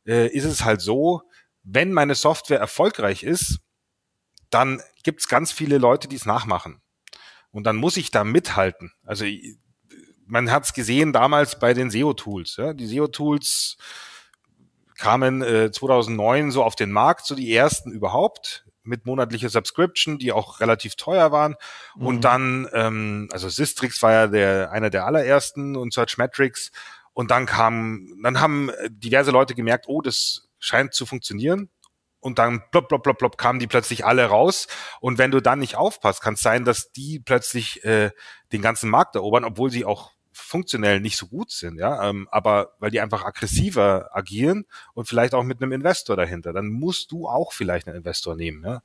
äh, ist es halt so, wenn meine Software erfolgreich ist, dann gibt es ganz viele Leute, die es nachmachen. Und dann muss ich da mithalten. Also man hat es gesehen damals bei den SEO-Tools. Ja? Die SEO-Tools kamen äh, 2009 so auf den Markt, so die ersten überhaupt mit monatlicher Subscription, die auch relativ teuer waren. Mhm. Und dann, ähm, also Sistrix war ja der einer der allerersten und Searchmetrics. Und dann kam, dann haben diverse Leute gemerkt, oh, das scheint zu funktionieren. Und dann plopp, plopp, plopp, plopp kamen die plötzlich alle raus. Und wenn du dann nicht aufpasst, kann es sein, dass die plötzlich äh, den ganzen Markt erobern, obwohl sie auch funktionell nicht so gut sind, ja, ähm, aber weil die einfach aggressiver agieren und vielleicht auch mit einem Investor dahinter, dann musst du auch vielleicht einen Investor nehmen, ja.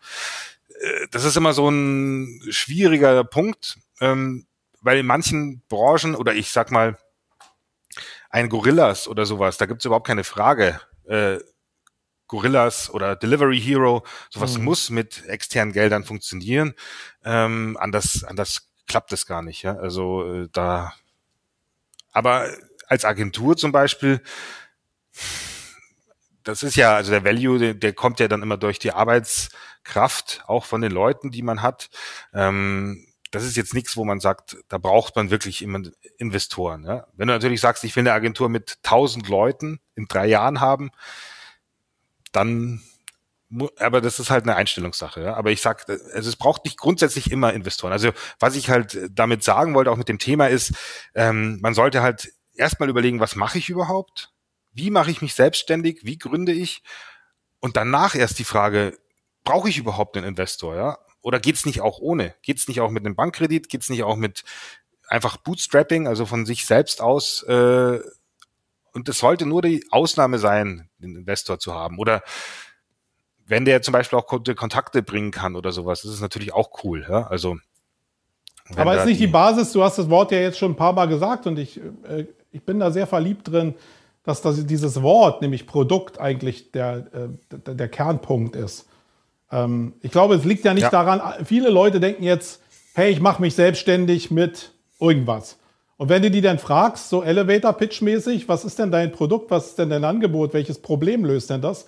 Äh, das ist immer so ein schwieriger Punkt, ähm, weil in manchen Branchen oder ich sag mal ein Gorillas oder sowas, da gibt's überhaupt keine Frage. Äh, Gorillas oder Delivery Hero, sowas mhm. muss mit externen Geldern funktionieren. Ähm, anders, anders klappt es gar nicht. Ja? Also äh, da, aber als Agentur zum Beispiel, das ist ja, also der Value, der, der kommt ja dann immer durch die Arbeitskraft, auch von den Leuten, die man hat. Ähm, das ist jetzt nichts, wo man sagt, da braucht man wirklich immer Investoren. Ja? Wenn du natürlich sagst, ich will eine Agentur mit tausend Leuten in drei Jahren haben, dann aber das ist halt eine Einstellungssache. Ja? Aber ich sag, also es braucht nicht grundsätzlich immer Investoren. Also was ich halt damit sagen wollte, auch mit dem Thema ist, ähm, man sollte halt erstmal überlegen, was mache ich überhaupt? Wie mache ich mich selbstständig? Wie gründe ich? Und danach erst die Frage, brauche ich überhaupt einen Investor? Ja? Oder geht's nicht auch ohne? Geht's nicht auch mit einem Bankkredit? Geht's nicht auch mit einfach Bootstrapping, also von sich selbst aus äh, und es sollte nur die Ausnahme sein, den Investor zu haben. Oder wenn der zum Beispiel auch Kontakte bringen kann oder sowas, das ist natürlich auch cool. Ja? Also, Aber ist nicht die, Basis, du hast das Wort ja jetzt schon ein paar Mal gesagt und ich, äh, ich bin da sehr verliebt drin, dass das, dieses Wort, nämlich Produkt, eigentlich der, äh, der, der Kernpunkt ist. Ähm, ich glaube, es liegt ja nicht ja. daran, viele Leute denken jetzt, hey, ich mache mich selbstständig mit irgendwas. Und wenn du die dann fragst, so Elevator-Pitch-mäßig, was ist denn dein Produkt, was ist denn dein Angebot, welches Problem löst denn das?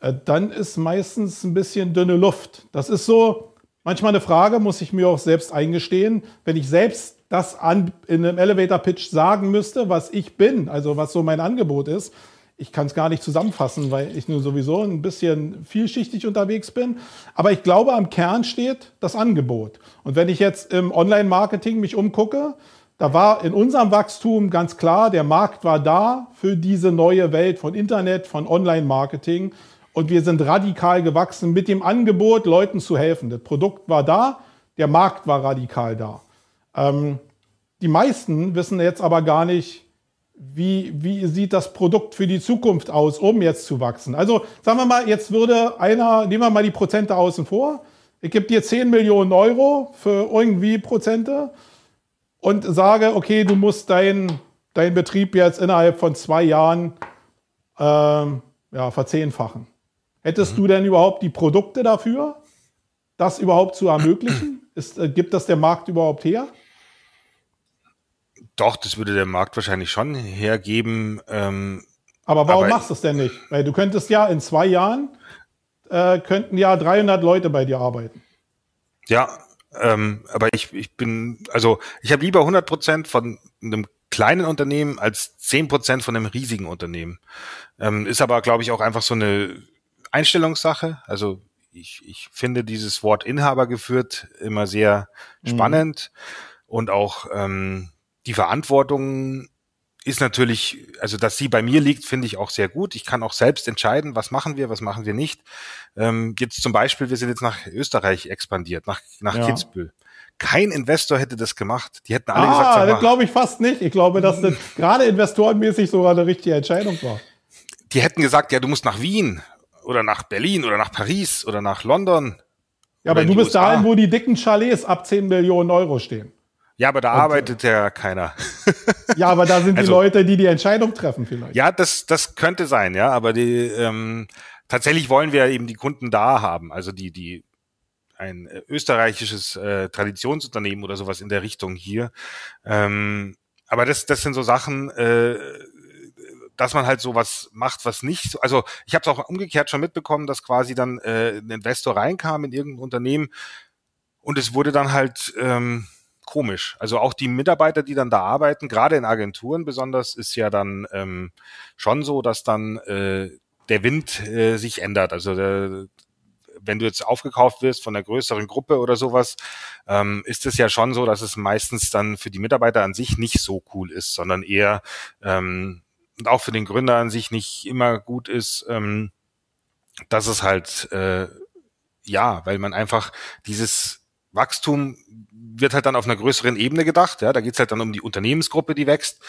Äh, dann ist meistens ein bisschen dünne Luft. Das ist so manchmal eine Frage, muss ich mir auch selbst eingestehen. Wenn ich selbst das an, in einem Elevator-Pitch sagen müsste, was ich bin, also was so mein Angebot ist, ich kann es gar nicht zusammenfassen, weil ich nur sowieso ein bisschen vielschichtig unterwegs bin. Aber ich glaube, am Kern steht das Angebot. Und wenn ich jetzt im Online-Marketing mich umgucke, da war in unserem Wachstum ganz klar, der Markt war da für diese neue Welt von Internet, von Online-Marketing. Und wir sind radikal gewachsen mit dem Angebot, Leuten zu helfen. Das Produkt war da, der Markt war radikal da. Ähm, die meisten wissen jetzt aber gar nicht, wie, wie sieht das Produkt für die Zukunft aus, um jetzt zu wachsen. Also sagen wir mal, jetzt würde einer, nehmen wir mal die Prozente außen vor, ich gebe dir 10 Millionen Euro für irgendwie Prozente und sage, okay, du musst deinen dein Betrieb jetzt innerhalb von zwei Jahren ähm, ja, verzehnfachen. Hättest mhm. du denn überhaupt die Produkte dafür, das überhaupt zu ermöglichen? Ist, äh, gibt das der Markt überhaupt her? Doch, das würde der Markt wahrscheinlich schon hergeben. Ähm, aber warum aber machst du es denn nicht? Weil du könntest ja in zwei Jahren, äh, könnten ja 300 Leute bei dir arbeiten. Ja, ähm, aber ich, ich bin, also ich habe lieber 100 Prozent von einem kleinen Unternehmen als 10 Prozent von einem riesigen Unternehmen. Ähm, ist aber, glaube ich, auch einfach so eine Einstellungssache. Also ich, ich finde dieses Wort Inhaber geführt immer sehr mhm. spannend mhm. und auch ähm, die Verantwortung ist natürlich, also dass sie bei mir liegt, finde ich auch sehr gut. Ich kann auch selbst entscheiden, was machen wir, was machen wir nicht. Ähm, jetzt zum Beispiel, wir sind jetzt nach Österreich expandiert, nach, nach ja. Kitzbühel. Kein Investor hätte das gemacht. Die hätten alle ah, gesagt, das glaube ich fast nicht. Ich glaube, dass das <laughs> gerade investorenmäßig sogar eine richtige Entscheidung war. Die hätten gesagt, ja, du musst nach Wien oder nach Berlin oder nach Paris oder nach London. Ja, aber du bist dahin, wo die dicken Chalets ab 10 Millionen Euro stehen. Ja, aber da und, arbeitet ja keiner. ja, aber da sind die also, Leute, die die Entscheidung treffen vielleicht. Ja, das, das könnte sein, ja, aber die, ähm, tatsächlich wollen wir eben die Kunden da haben, also die, die ein österreichisches äh, Traditionsunternehmen oder sowas in der Richtung hier. Ähm, aber das, das sind so Sachen, äh, dass man halt sowas macht, was nicht so, also ich habe es auch umgekehrt schon mitbekommen, dass quasi dann äh, ein Investor reinkam in irgendein Unternehmen und es wurde dann halt ähm, komisch. Also auch die Mitarbeiter, die dann da arbeiten, gerade in Agenturen besonders, ist ja dann ähm, schon so, dass dann äh, der Wind äh, sich ändert. Also der, wenn du jetzt aufgekauft wirst von einer größeren Gruppe oder sowas, ähm, ist es ja schon so, dass es meistens dann für die Mitarbeiter an sich nicht so cool ist, sondern eher ähm, und auch für den Gründer an sich nicht immer gut ist, ähm, dass es halt äh, ja, weil man einfach dieses Wachstum wird halt dann auf einer größeren Ebene gedacht. Ja, da geht's halt dann um die Unternehmensgruppe, die wächst.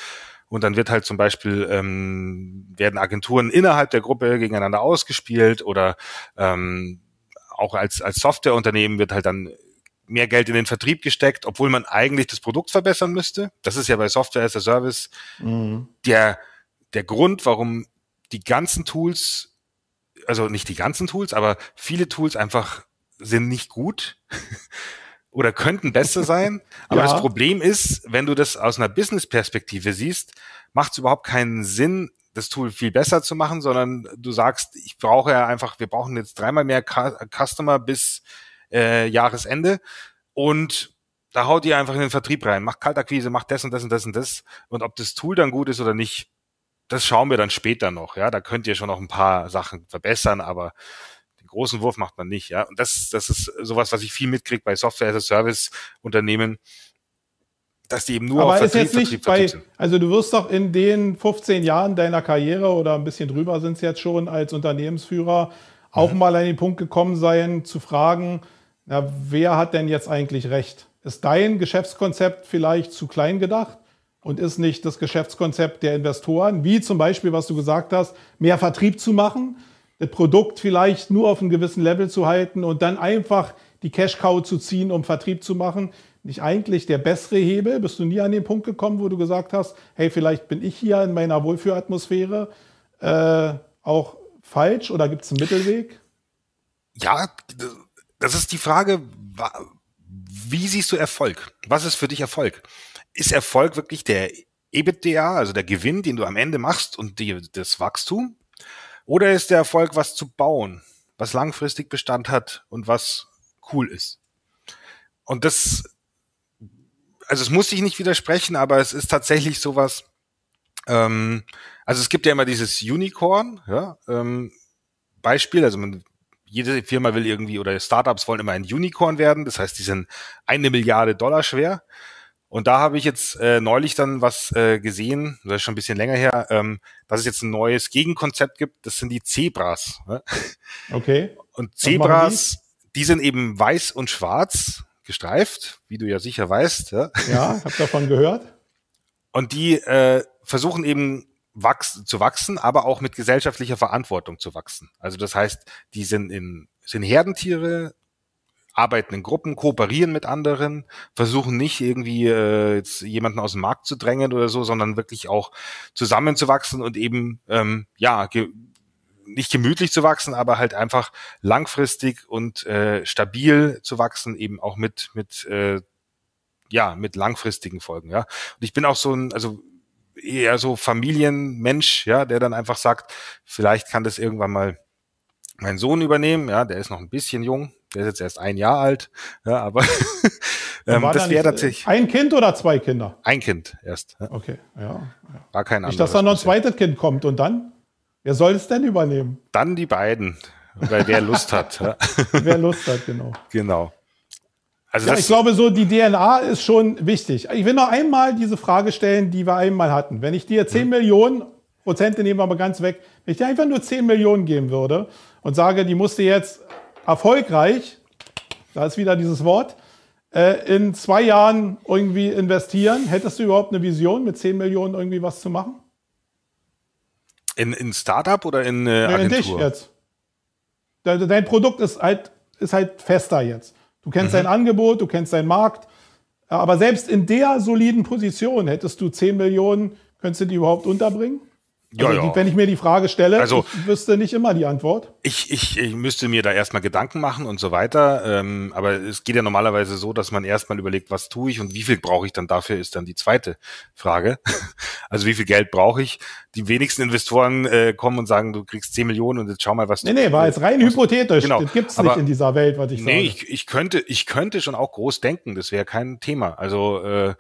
Und dann wird halt zum Beispiel ähm, werden Agenturen innerhalb der Gruppe gegeneinander ausgespielt oder ähm, auch als als Softwareunternehmen wird halt dann mehr Geld in den Vertrieb gesteckt, obwohl man eigentlich das Produkt verbessern müsste. Das ist ja bei Software as a Service mhm. der der Grund, warum die ganzen Tools, also nicht die ganzen Tools, aber viele Tools einfach sind nicht gut <laughs> oder könnten besser sein. <laughs> Aber ja. das Problem ist, wenn du das aus einer Business-Perspektive siehst, macht es überhaupt keinen Sinn, das Tool viel besser zu machen, sondern du sagst, ich brauche ja einfach, wir brauchen jetzt dreimal mehr Customer bis äh, Jahresende und da haut ihr einfach in den Vertrieb rein, macht Kaltakquise, macht das und das und das und das und ob das Tool dann gut ist oder nicht, das schauen wir dann später noch. Ja, da könnt ihr schon noch ein paar Sachen verbessern, aber großen Wurf macht man nicht, ja. Und das, das ist sowas, was ich viel mitkriege bei Software as a Service Unternehmen, dass die eben nur Aber auf Vertrieb, ist jetzt nicht bei, sind. Also du wirst doch in den 15 Jahren deiner Karriere oder ein bisschen drüber sind es jetzt schon als Unternehmensführer auch mhm. mal an den Punkt gekommen sein, zu fragen, na, wer hat denn jetzt eigentlich recht? Ist dein Geschäftskonzept vielleicht zu klein gedacht? Und ist nicht das Geschäftskonzept der Investoren, wie zum Beispiel, was du gesagt hast, mehr Vertrieb zu machen? Das Produkt vielleicht nur auf einem gewissen Level zu halten und dann einfach die Cash-Cow zu ziehen, um Vertrieb zu machen, nicht eigentlich der bessere Hebel? Bist du nie an den Punkt gekommen, wo du gesagt hast, hey, vielleicht bin ich hier in meiner Wohlfühlatmosphäre äh, auch falsch oder gibt es einen Mittelweg? Ja, das ist die Frage, wie siehst du Erfolg? Was ist für dich Erfolg? Ist Erfolg wirklich der EBITDA, also der Gewinn, den du am Ende machst und die, das Wachstum? Oder ist der Erfolg, was zu bauen, was langfristig Bestand hat und was cool ist? Und das, also es muss sich nicht widersprechen, aber es ist tatsächlich sowas. Ähm, also es gibt ja immer dieses Unicorn, ja, ähm, Beispiel, also man, jede Firma will irgendwie oder Startups wollen immer ein Unicorn werden, das heißt, die sind eine Milliarde Dollar schwer. Und da habe ich jetzt äh, neulich dann was äh, gesehen, das ist schon ein bisschen länger her, ähm, dass es jetzt ein neues Gegenkonzept gibt, das sind die Zebras. Ne? Okay. Und Zebras, die? die sind eben weiß und schwarz gestreift, wie du ja sicher weißt. Ja, ja hab davon gehört. Und die äh, versuchen eben wachs zu wachsen, aber auch mit gesellschaftlicher Verantwortung zu wachsen. Also das heißt, die sind in sind Herdentiere, arbeiten in Gruppen, kooperieren mit anderen, versuchen nicht irgendwie äh, jetzt jemanden aus dem Markt zu drängen oder so, sondern wirklich auch zusammenzuwachsen und eben ähm, ja ge nicht gemütlich zu wachsen, aber halt einfach langfristig und äh, stabil zu wachsen, eben auch mit mit äh, ja mit langfristigen Folgen. Ja, und ich bin auch so ein also eher so Familienmensch, ja, der dann einfach sagt, vielleicht kann das irgendwann mal mein Sohn übernehmen, ja, der ist noch ein bisschen jung, der ist jetzt erst ein Jahr alt, ja, aber <laughs> ähm, das wäre natürlich. Ein Kind oder zwei Kinder? Ein Kind erst. Ja. Okay, ja. War kein anderes. Nicht, dass da noch ein zweites Kind kommt und dann? Wer soll es denn übernehmen? Dann die beiden, weil wer Lust hat. Ja. <laughs> Wer Lust hat, genau. Genau. Also ja, ich glaube, so die DNA ist schon wichtig. Ich will noch einmal diese Frage stellen, die wir einmal hatten. Wenn ich dir 10 hm. Millionen, Prozente nehmen wir mal ganz weg, wenn ich dir einfach nur 10 Millionen geben würde und sage, die musst du jetzt erfolgreich, da ist wieder dieses Wort, äh, in zwei Jahren irgendwie investieren, hättest du überhaupt eine Vision, mit 10 Millionen irgendwie was zu machen? In, in Startup oder in äh, Agentur? in dich jetzt. Dein Produkt ist halt, ist halt fester jetzt. Du kennst mhm. dein Angebot, du kennst deinen Markt. Aber selbst in der soliden Position hättest du 10 Millionen, könntest du die überhaupt unterbringen? Ja, also, ja. Wenn ich mir die Frage stelle, also, ich wüsste nicht immer die Antwort. Ich, ich, ich müsste mir da erstmal Gedanken machen und so weiter. Ähm, aber es geht ja normalerweise so, dass man erstmal überlegt, was tue ich und wie viel brauche ich dann dafür, ist dann die zweite Frage. <laughs> Also wie viel Geld brauche ich? Die wenigsten Investoren äh, kommen und sagen, du kriegst 10 Millionen und jetzt schau mal, was nee, du. Nee, nee, war jetzt rein was, hypothetisch. Genau. Das gibt's nicht in dieser Welt, was ich nee, sage. Nee, ich, ich, könnte, ich könnte schon auch groß denken, das wäre kein Thema. Also äh,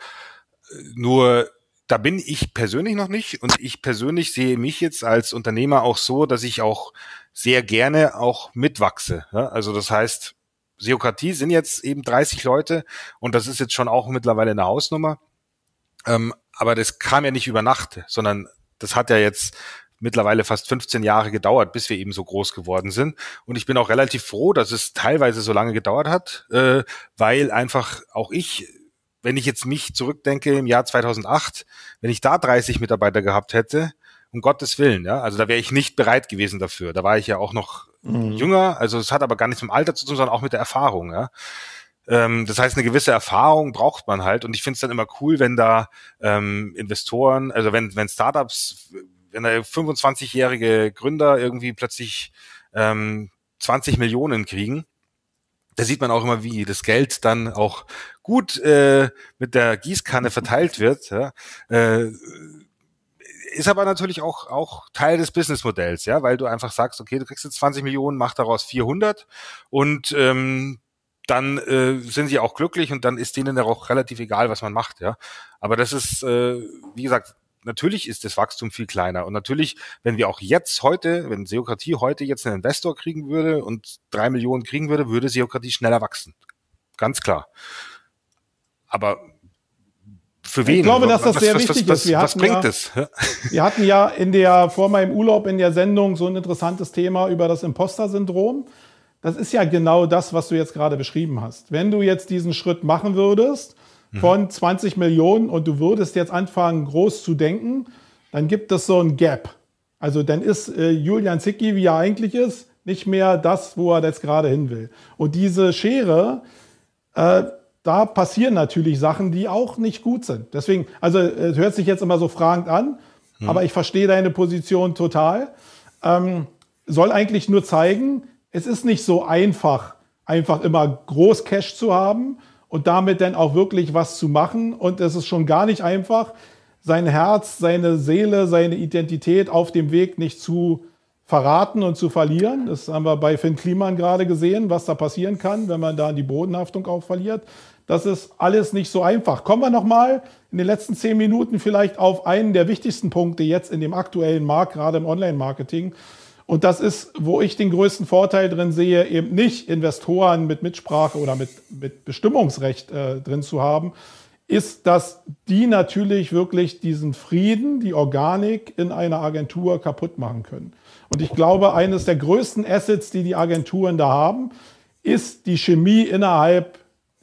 nur da bin ich persönlich noch nicht und ich persönlich sehe mich jetzt als Unternehmer auch so, dass ich auch sehr gerne auch mitwachse. Ja? Also das heißt, Seokratie sind jetzt eben 30 Leute und das ist jetzt schon auch mittlerweile eine Hausnummer. Ähm, aber das kam ja nicht über Nacht, sondern das hat ja jetzt mittlerweile fast 15 Jahre gedauert, bis wir eben so groß geworden sind. Und ich bin auch relativ froh, dass es teilweise so lange gedauert hat, äh, weil einfach auch ich wenn ich jetzt mich zurückdenke im Jahr 2008, wenn ich da 30 Mitarbeiter gehabt hätte, um Gottes Willen, ja, also da wäre ich nicht bereit gewesen dafür. Da war ich ja auch noch mhm. jünger, also es hat aber gar nichts mit dem Alter zu tun, sondern auch mit der Erfahrung, ja. Ähm, das heißt, eine gewisse Erfahrung braucht man halt und ich finde es dann immer cool, wenn da ähm, Investoren, also wenn, wenn Startups, wenn da 25-jährige Gründer irgendwie plötzlich ähm, 20 Millionen kriegen, da sieht man auch immer, wie das Geld dann auch gut äh, mit der Gießkanne verteilt wird. Ja. Äh, ist aber natürlich auch, auch Teil des Businessmodells, ja, weil du einfach sagst, okay, du kriegst jetzt 20 Millionen, mach daraus 400 und ähm, dann äh, sind sie auch glücklich und dann ist denen auch relativ egal, was man macht, ja. Aber das ist, äh, wie gesagt, natürlich ist das Wachstum viel kleiner. Und natürlich, wenn wir auch jetzt heute, wenn Seokratie heute jetzt einen Investor kriegen würde und drei Millionen kriegen würde, würde Seokratie schneller wachsen. Ganz klar. Aber für wen? Ich glaube, dass das was, sehr was, wichtig was, ist. Wir was bringt ja, es? <laughs> Wir hatten ja in der, vor meinem Urlaub in der Sendung so ein interessantes Thema über das Imposter-Syndrom. Das ist ja genau das, was du jetzt gerade beschrieben hast. Wenn du jetzt diesen Schritt machen würdest. Von 20 Millionen und du würdest jetzt anfangen, groß zu denken, dann gibt es so ein Gap. Also dann ist äh, Julian Zicki, wie er eigentlich ist, nicht mehr das, wo er jetzt gerade hin will. Und diese Schere, äh, da passieren natürlich Sachen, die auch nicht gut sind. Deswegen, also es hört sich jetzt immer so fragend an, mhm. aber ich verstehe deine Position total. Ähm, soll eigentlich nur zeigen, es ist nicht so einfach, einfach immer groß Cash zu haben, und damit dann auch wirklich was zu machen. Und es ist schon gar nicht einfach, sein Herz, seine Seele, seine Identität auf dem Weg nicht zu verraten und zu verlieren. Das haben wir bei Finn Kliman gerade gesehen, was da passieren kann, wenn man da die Bodenhaftung auch verliert. das ist alles nicht so einfach. Kommen wir nochmal in den letzten zehn Minuten vielleicht auf einen der wichtigsten Punkte jetzt in dem aktuellen Markt, gerade im Online-Marketing. Und das ist, wo ich den größten Vorteil drin sehe, eben nicht Investoren mit Mitsprache oder mit, mit Bestimmungsrecht äh, drin zu haben, ist, dass die natürlich wirklich diesen Frieden, die Organik in einer Agentur kaputt machen können. Und ich glaube, eines der größten Assets, die die Agenturen da haben, ist die Chemie innerhalb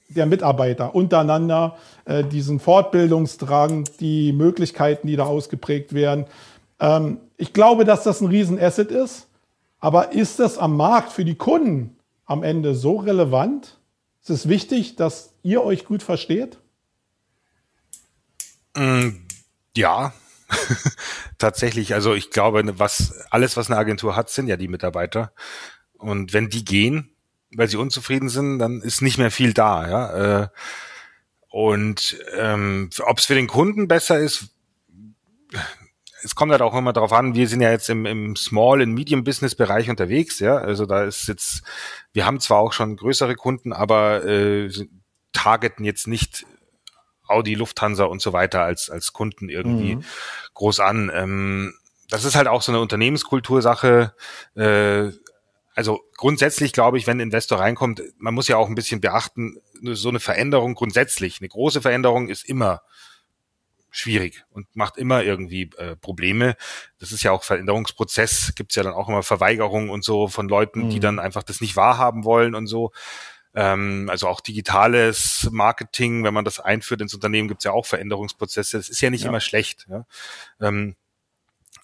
der Mitarbeiter untereinander, äh, diesen Fortbildungsdrang, die Möglichkeiten, die da ausgeprägt werden. Ähm, ich glaube, dass das ein Riesenasset ist, aber ist das am Markt für die Kunden am Ende so relevant? Ist es wichtig, dass ihr euch gut versteht? Mm, ja, <laughs> tatsächlich. Also ich glaube, was alles, was eine Agentur hat, sind ja die Mitarbeiter. Und wenn die gehen, weil sie unzufrieden sind, dann ist nicht mehr viel da. Ja? Äh, und ähm, ob es für den Kunden besser ist, es kommt halt auch immer darauf an, wir sind ja jetzt im, im Small- und Medium-Business-Bereich unterwegs, ja. Also da ist jetzt, wir haben zwar auch schon größere Kunden, aber äh, targeten jetzt nicht Audi, Lufthansa und so weiter als, als Kunden irgendwie mhm. groß an. Ähm, das ist halt auch so eine Unternehmenskultursache. Äh, also grundsätzlich glaube ich, wenn ein Investor reinkommt, man muss ja auch ein bisschen beachten, so eine Veränderung grundsätzlich, eine große Veränderung ist immer schwierig und macht immer irgendwie äh, Probleme. Das ist ja auch Veränderungsprozess, gibt es ja dann auch immer Verweigerungen und so von Leuten, mhm. die dann einfach das nicht wahrhaben wollen und so. Ähm, also auch digitales Marketing, wenn man das einführt ins Unternehmen, gibt es ja auch Veränderungsprozesse. Das ist ja nicht ja. immer schlecht. Ja? Ähm,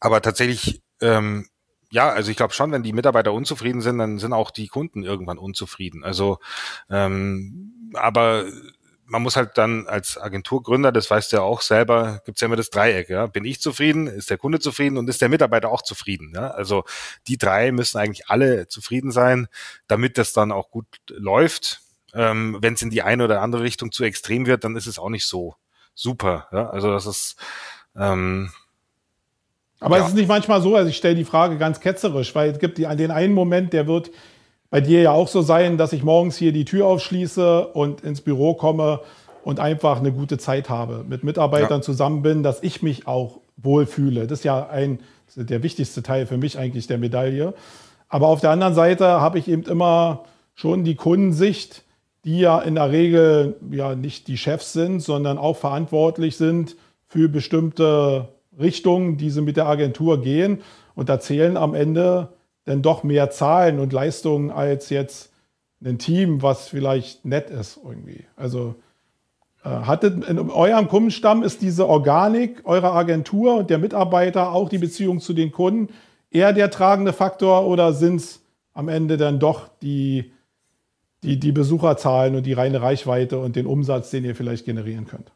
aber tatsächlich ähm, ja, also ich glaube schon, wenn die Mitarbeiter unzufrieden sind, dann sind auch die Kunden irgendwann unzufrieden. Also, ähm, aber man muss halt dann als Agenturgründer, das weißt du ja auch selber, gibt's ja immer das Dreieck. Ja? Bin ich zufrieden, ist der Kunde zufrieden und ist der Mitarbeiter auch zufrieden. Ja? Also die drei müssen eigentlich alle zufrieden sein, damit das dann auch gut läuft. Ähm, Wenn es in die eine oder andere Richtung zu extrem wird, dann ist es auch nicht so super. Ja? Also das ist ähm, aber ja. es ist nicht manchmal so, also ich stelle die Frage ganz ketzerisch, weil es gibt die, den einen Moment, der wird bei dir ja auch so sein, dass ich morgens hier die Tür aufschließe und ins Büro komme und einfach eine gute Zeit habe, mit Mitarbeitern ja. zusammen bin, dass ich mich auch wohlfühle. Das ist ja ein, ist der wichtigste Teil für mich eigentlich der Medaille. Aber auf der anderen Seite habe ich eben immer schon die Kundensicht, die ja in der Regel ja nicht die Chefs sind, sondern auch verantwortlich sind für bestimmte Richtungen, die sie mit der Agentur gehen. Und da zählen am Ende denn doch mehr Zahlen und Leistungen als jetzt ein Team, was vielleicht nett ist irgendwie. Also äh, hattet in eurem Kundenstamm ist diese Organik eurer Agentur und der Mitarbeiter auch die Beziehung zu den Kunden eher der tragende Faktor oder sind es am Ende dann doch die, die, die Besucherzahlen und die reine Reichweite und den Umsatz, den ihr vielleicht generieren könnt?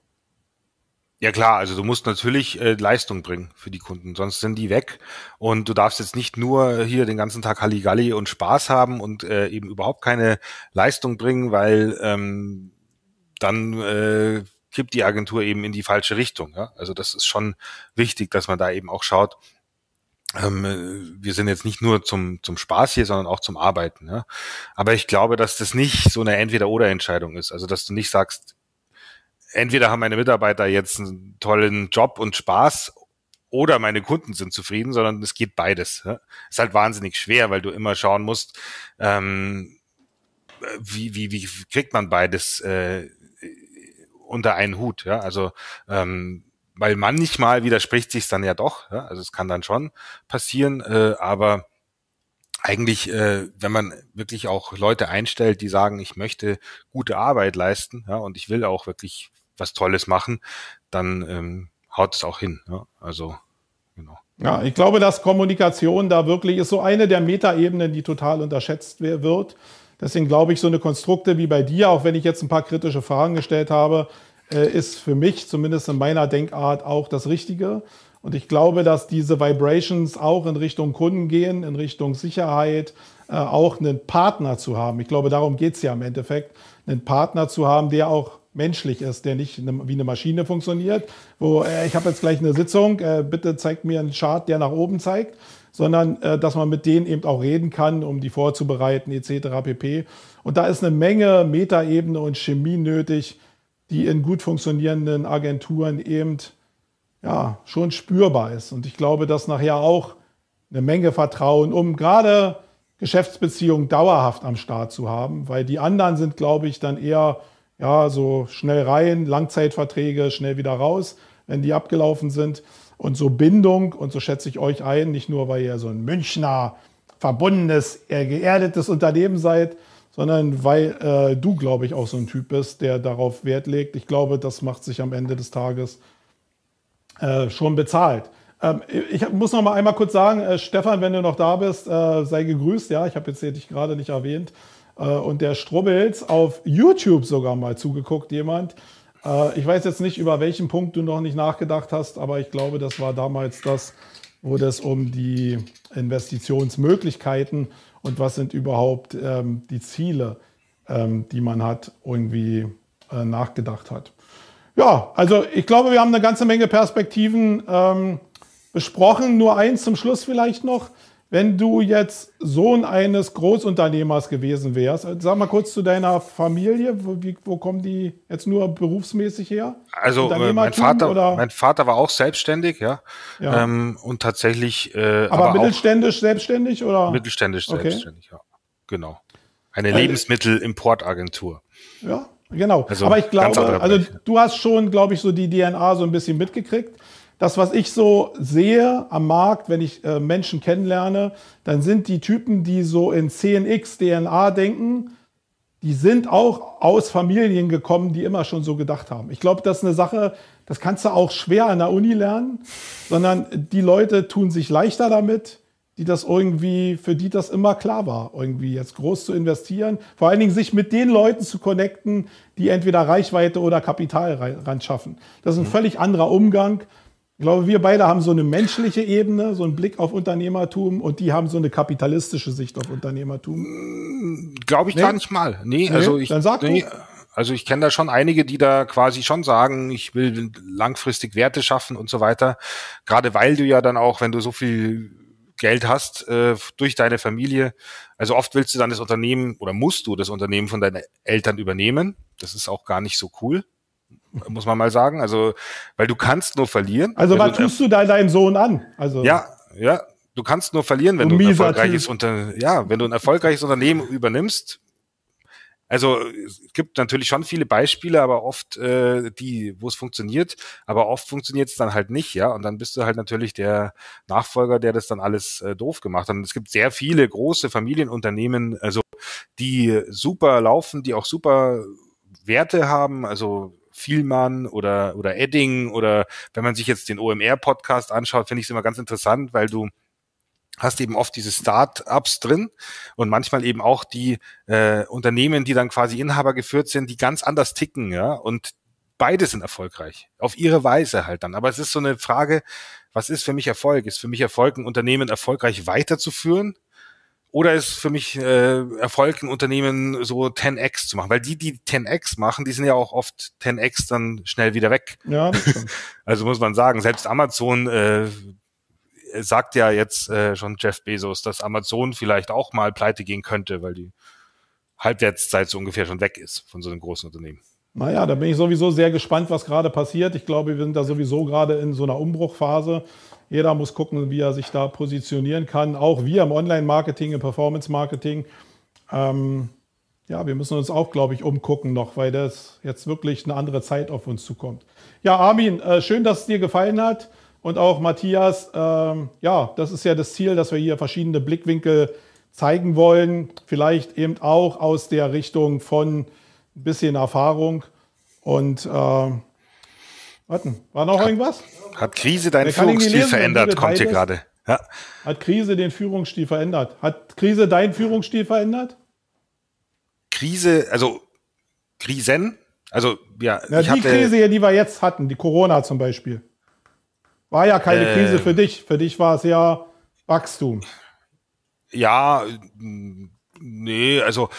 Ja klar, also du musst natürlich äh, Leistung bringen für die Kunden, sonst sind die weg. Und du darfst jetzt nicht nur hier den ganzen Tag Halligalli und Spaß haben und äh, eben überhaupt keine Leistung bringen, weil ähm, dann äh, kippt die Agentur eben in die falsche Richtung. Ja? Also das ist schon wichtig, dass man da eben auch schaut. Ähm, wir sind jetzt nicht nur zum, zum Spaß hier, sondern auch zum Arbeiten. Ja? Aber ich glaube, dass das nicht so eine Entweder-oder-Entscheidung ist. Also dass du nicht sagst, entweder haben meine Mitarbeiter jetzt einen tollen Job und Spaß oder meine Kunden sind zufrieden, sondern es geht beides. Ist halt wahnsinnig schwer, weil du immer schauen musst, ähm, wie, wie, wie kriegt man beides äh, unter einen Hut. Ja? Also ähm, weil manchmal widerspricht sich dann ja doch. Ja? Also es kann dann schon passieren, äh, aber eigentlich, äh, wenn man wirklich auch Leute einstellt, die sagen, ich möchte gute Arbeit leisten, ja, und ich will auch wirklich was Tolles machen, dann ähm, haut es auch hin. Ja? Also, genau. Ja, ich glaube, dass Kommunikation da wirklich ist so eine der Metaebenen, die total unterschätzt wird. Deswegen glaube ich, so eine Konstrukte wie bei dir, auch wenn ich jetzt ein paar kritische Fragen gestellt habe, äh, ist für mich zumindest in meiner Denkart auch das Richtige. Und ich glaube, dass diese Vibrations auch in Richtung Kunden gehen, in Richtung Sicherheit, äh, auch einen Partner zu haben. Ich glaube, darum geht es ja im Endeffekt, einen Partner zu haben, der auch menschlich ist, der nicht wie eine Maschine funktioniert, wo äh, ich habe jetzt gleich eine Sitzung, äh, bitte zeigt mir einen Chart, der nach oben zeigt, sondern äh, dass man mit denen eben auch reden kann, um die vorzubereiten etc. pp. Und da ist eine Menge Metaebene und Chemie nötig, die in gut funktionierenden Agenturen eben ja, schon spürbar ist. Und ich glaube, dass nachher auch eine Menge Vertrauen, um gerade Geschäftsbeziehungen dauerhaft am Start zu haben, weil die anderen sind, glaube ich, dann eher ja, so schnell rein, Langzeitverträge, schnell wieder raus, wenn die abgelaufen sind. Und so Bindung, und so schätze ich euch ein, nicht nur, weil ihr so ein Münchner verbundenes, geerdetes Unternehmen seid, sondern weil äh, du, glaube ich, auch so ein Typ bist, der darauf Wert legt. Ich glaube, das macht sich am Ende des Tages äh, schon bezahlt. Ähm, ich muss noch mal einmal kurz sagen, äh, Stefan, wenn du noch da bist, äh, sei gegrüßt. Ja, ich habe jetzt dich gerade nicht erwähnt. Äh, und der Strubbels auf YouTube sogar mal zugeguckt, jemand. Äh, ich weiß jetzt nicht, über welchen Punkt du noch nicht nachgedacht hast, aber ich glaube, das war damals das, wo das um die Investitionsmöglichkeiten und was sind überhaupt ähm, die Ziele, ähm, die man hat, irgendwie äh, nachgedacht hat. Ja, also ich glaube, wir haben eine ganze Menge Perspektiven ähm, besprochen. Nur eins zum Schluss vielleicht noch. Wenn du jetzt Sohn eines Großunternehmers gewesen wärst, sag mal kurz zu deiner Familie, wo, wie, wo kommen die jetzt nur berufsmäßig her? Also äh, mein Vater, oder? mein Vater war auch selbstständig, ja, ja. Ähm, und tatsächlich. Äh, aber, aber mittelständisch selbstständig oder? Mittelständisch okay. selbstständig, ja, genau. Eine äh, Lebensmittelimportagentur. Ja, genau. Also, aber ich glaube, also du hast schon, glaube ich, so die DNA so ein bisschen mitgekriegt das, was ich so sehe am Markt, wenn ich äh, Menschen kennenlerne, dann sind die Typen, die so in CNX, DNA denken, die sind auch aus Familien gekommen, die immer schon so gedacht haben. Ich glaube, das ist eine Sache, das kannst du auch schwer an der Uni lernen, sondern die Leute tun sich leichter damit, die das irgendwie, für die das immer klar war, irgendwie jetzt groß zu investieren. Vor allen Dingen sich mit den Leuten zu connecten, die entweder Reichweite oder Kapital ran schaffen. Das ist ein mhm. völlig anderer Umgang ich glaube, wir beide haben so eine menschliche Ebene, so einen Blick auf Unternehmertum und die haben so eine kapitalistische Sicht auf Unternehmertum. Glaube ich nee? gar nicht mal. Nee, nee also ich, dann sag nee, also ich kenne da schon einige, die da quasi schon sagen, ich will langfristig Werte schaffen und so weiter. Gerade weil du ja dann auch, wenn du so viel Geld hast äh, durch deine Familie, also oft willst du dann das Unternehmen oder musst du das Unternehmen von deinen Eltern übernehmen. Das ist auch gar nicht so cool muss man mal sagen. Also, weil du kannst nur verlieren. Also, was tust du da deinem Sohn an? Also, ja, ja, du kannst nur verlieren, wenn du, ein erfolgreiches Unter ja, wenn du ein erfolgreiches Unternehmen übernimmst. Also es gibt natürlich schon viele Beispiele, aber oft äh, die, wo es funktioniert, aber oft funktioniert es dann halt nicht, ja. Und dann bist du halt natürlich der Nachfolger, der das dann alles äh, doof gemacht hat. Und es gibt sehr viele große Familienunternehmen, also die super laufen, die auch super Werte haben, also Vielmann oder, oder Edding oder wenn man sich jetzt den OMR-Podcast anschaut, finde ich es immer ganz interessant, weil du hast eben oft diese Start-ups drin und manchmal eben auch die äh, Unternehmen, die dann quasi Inhaber geführt sind, die ganz anders ticken, ja, und beide sind erfolgreich. Auf ihre Weise halt dann. Aber es ist so eine Frage, was ist für mich Erfolg? Ist für mich Erfolg, ein Unternehmen erfolgreich weiterzuführen? Oder ist für mich äh, Erfolg, ein Unternehmen so 10x zu machen? Weil die, die 10x machen, die sind ja auch oft 10x dann schnell wieder weg. Ja, <laughs> also muss man sagen, selbst Amazon äh, sagt ja jetzt äh, schon Jeff Bezos, dass Amazon vielleicht auch mal pleite gehen könnte, weil die Halbwertszeit so ungefähr schon weg ist von so einem großen Unternehmen. Naja, da bin ich sowieso sehr gespannt, was gerade passiert. Ich glaube, wir sind da sowieso gerade in so einer Umbruchphase. Jeder muss gucken, wie er sich da positionieren kann. Auch wir im Online-Marketing, im Performance-Marketing. Ähm, ja, wir müssen uns auch, glaube ich, umgucken noch, weil das jetzt wirklich eine andere Zeit auf uns zukommt. Ja, Armin, äh, schön, dass es dir gefallen hat. Und auch Matthias, ähm, ja, das ist ja das Ziel, dass wir hier verschiedene Blickwinkel zeigen wollen. Vielleicht eben auch aus der Richtung von ein bisschen Erfahrung. Und äh, Warten, war noch irgendwas? Hat Krise deinen Führungsstil verändert, kommt hier gerade. Ja. Hat Krise den Führungsstil verändert? Hat Krise deinen Führungsstil verändert? Krise, also Krisen, also ja. Na, die hatte, Krise hier, die wir jetzt hatten, die Corona zum Beispiel, war ja keine äh, Krise für dich. Für dich war es ja Wachstum. Ja, nee, also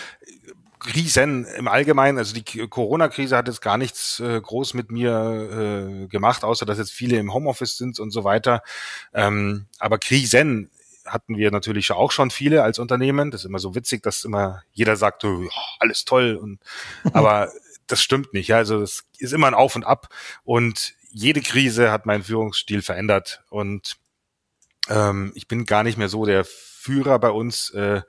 Krisen im Allgemeinen, also die Corona-Krise hat jetzt gar nichts äh, groß mit mir äh, gemacht, außer dass jetzt viele im Homeoffice sind und so weiter. Ähm, aber Krisen hatten wir natürlich auch schon viele als Unternehmen. Das ist immer so witzig, dass immer jeder sagt, oh, alles toll. Und, <laughs> aber das stimmt nicht. Ja? Also es ist immer ein Auf und Ab. Und jede Krise hat meinen Führungsstil verändert. Und ähm, ich bin gar nicht mehr so der Führer bei uns. Äh,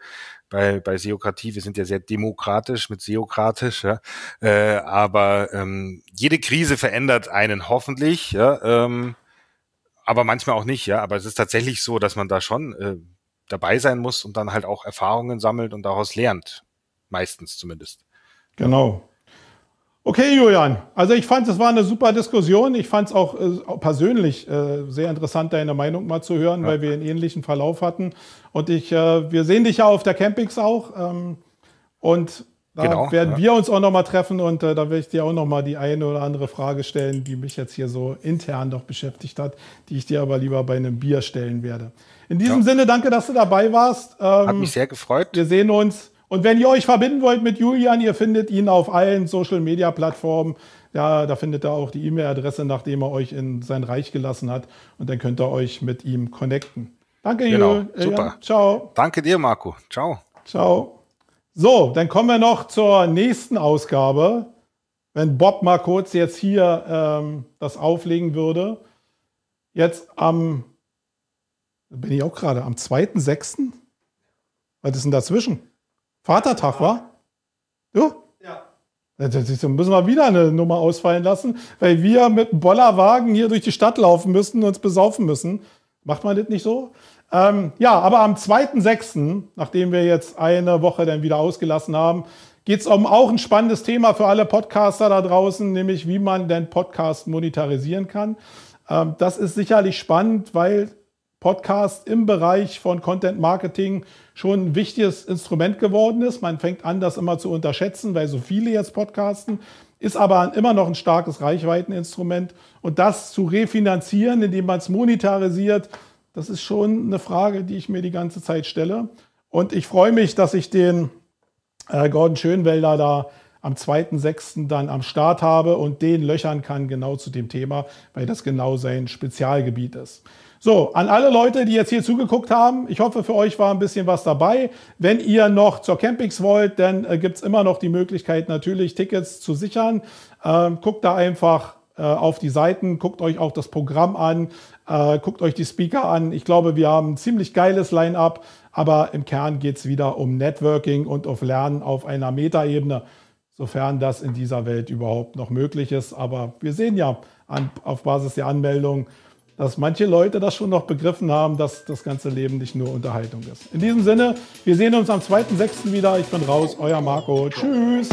bei, bei Seokratie, wir sind ja sehr demokratisch mit Seokratisch, ja, äh, aber ähm, jede Krise verändert einen hoffentlich, ja, ähm, aber manchmal auch nicht, ja. Aber es ist tatsächlich so, dass man da schon äh, dabei sein muss und dann halt auch Erfahrungen sammelt und daraus lernt. Meistens zumindest. Genau. Okay, Julian. Also ich fand, es war eine super Diskussion. Ich fand es auch äh, persönlich äh, sehr interessant, deine Meinung mal zu hören, ja. weil wir einen ähnlichen Verlauf hatten. Und ich, äh, wir sehen dich ja auf der Campings auch. Ähm, und da genau, werden ja. wir uns auch nochmal treffen und äh, da werde ich dir auch nochmal die eine oder andere Frage stellen, die mich jetzt hier so intern noch beschäftigt hat, die ich dir aber lieber bei einem Bier stellen werde. In diesem ja. Sinne, danke, dass du dabei warst. Ähm, hat mich sehr gefreut. Wir sehen uns. Und wenn ihr euch verbinden wollt mit Julian, ihr findet ihn auf allen Social Media Plattformen. Ja, da findet ihr auch die E-Mail-Adresse, nachdem er euch in sein Reich gelassen hat. Und dann könnt ihr euch mit ihm connecten. Danke, genau, Julian. Super. Ciao. Danke dir, Marco. Ciao. Ciao. So, dann kommen wir noch zur nächsten Ausgabe. Wenn Bob mal kurz jetzt hier ähm, das auflegen würde. Jetzt am, bin ich auch gerade, am 2.6. Was ist denn dazwischen? Vatertag, war? Du? Ja. Da müssen wir wieder eine Nummer ausfallen lassen, weil wir mit einem Bollerwagen hier durch die Stadt laufen müssen und uns besaufen müssen. Macht man das nicht so? Ähm, ja, aber am 2.6., nachdem wir jetzt eine Woche dann wieder ausgelassen haben, geht es um auch ein spannendes Thema für alle Podcaster da draußen, nämlich wie man den Podcast monetarisieren kann. Ähm, das ist sicherlich spannend, weil Podcast im Bereich von Content Marketing schon ein wichtiges Instrument geworden ist. Man fängt an, das immer zu unterschätzen, weil so viele jetzt podcasten, ist aber immer noch ein starkes Reichweiteninstrument. Und das zu refinanzieren, indem man es monetarisiert, das ist schon eine Frage, die ich mir die ganze Zeit stelle. Und ich freue mich, dass ich den äh, Gordon Schönwelder da am 2.6. dann am Start habe und den löchern kann genau zu dem Thema, weil das genau sein Spezialgebiet ist. So, an alle Leute, die jetzt hier zugeguckt haben, ich hoffe, für euch war ein bisschen was dabei. Wenn ihr noch zur Campings wollt, dann äh, gibt es immer noch die Möglichkeit, natürlich Tickets zu sichern. Ähm, guckt da einfach äh, auf die Seiten, guckt euch auch das Programm an. Äh, guckt euch die Speaker an. Ich glaube, wir haben ein ziemlich geiles Line-up, aber im Kern geht es wieder um Networking und auf Lernen auf einer Metaebene, sofern das in dieser Welt überhaupt noch möglich ist. Aber wir sehen ja an, auf Basis der Anmeldung, dass manche Leute das schon noch begriffen haben, dass das ganze Leben nicht nur Unterhaltung ist. In diesem Sinne, wir sehen uns am 2.6. wieder. Ich bin raus, euer Marco. Tschüss.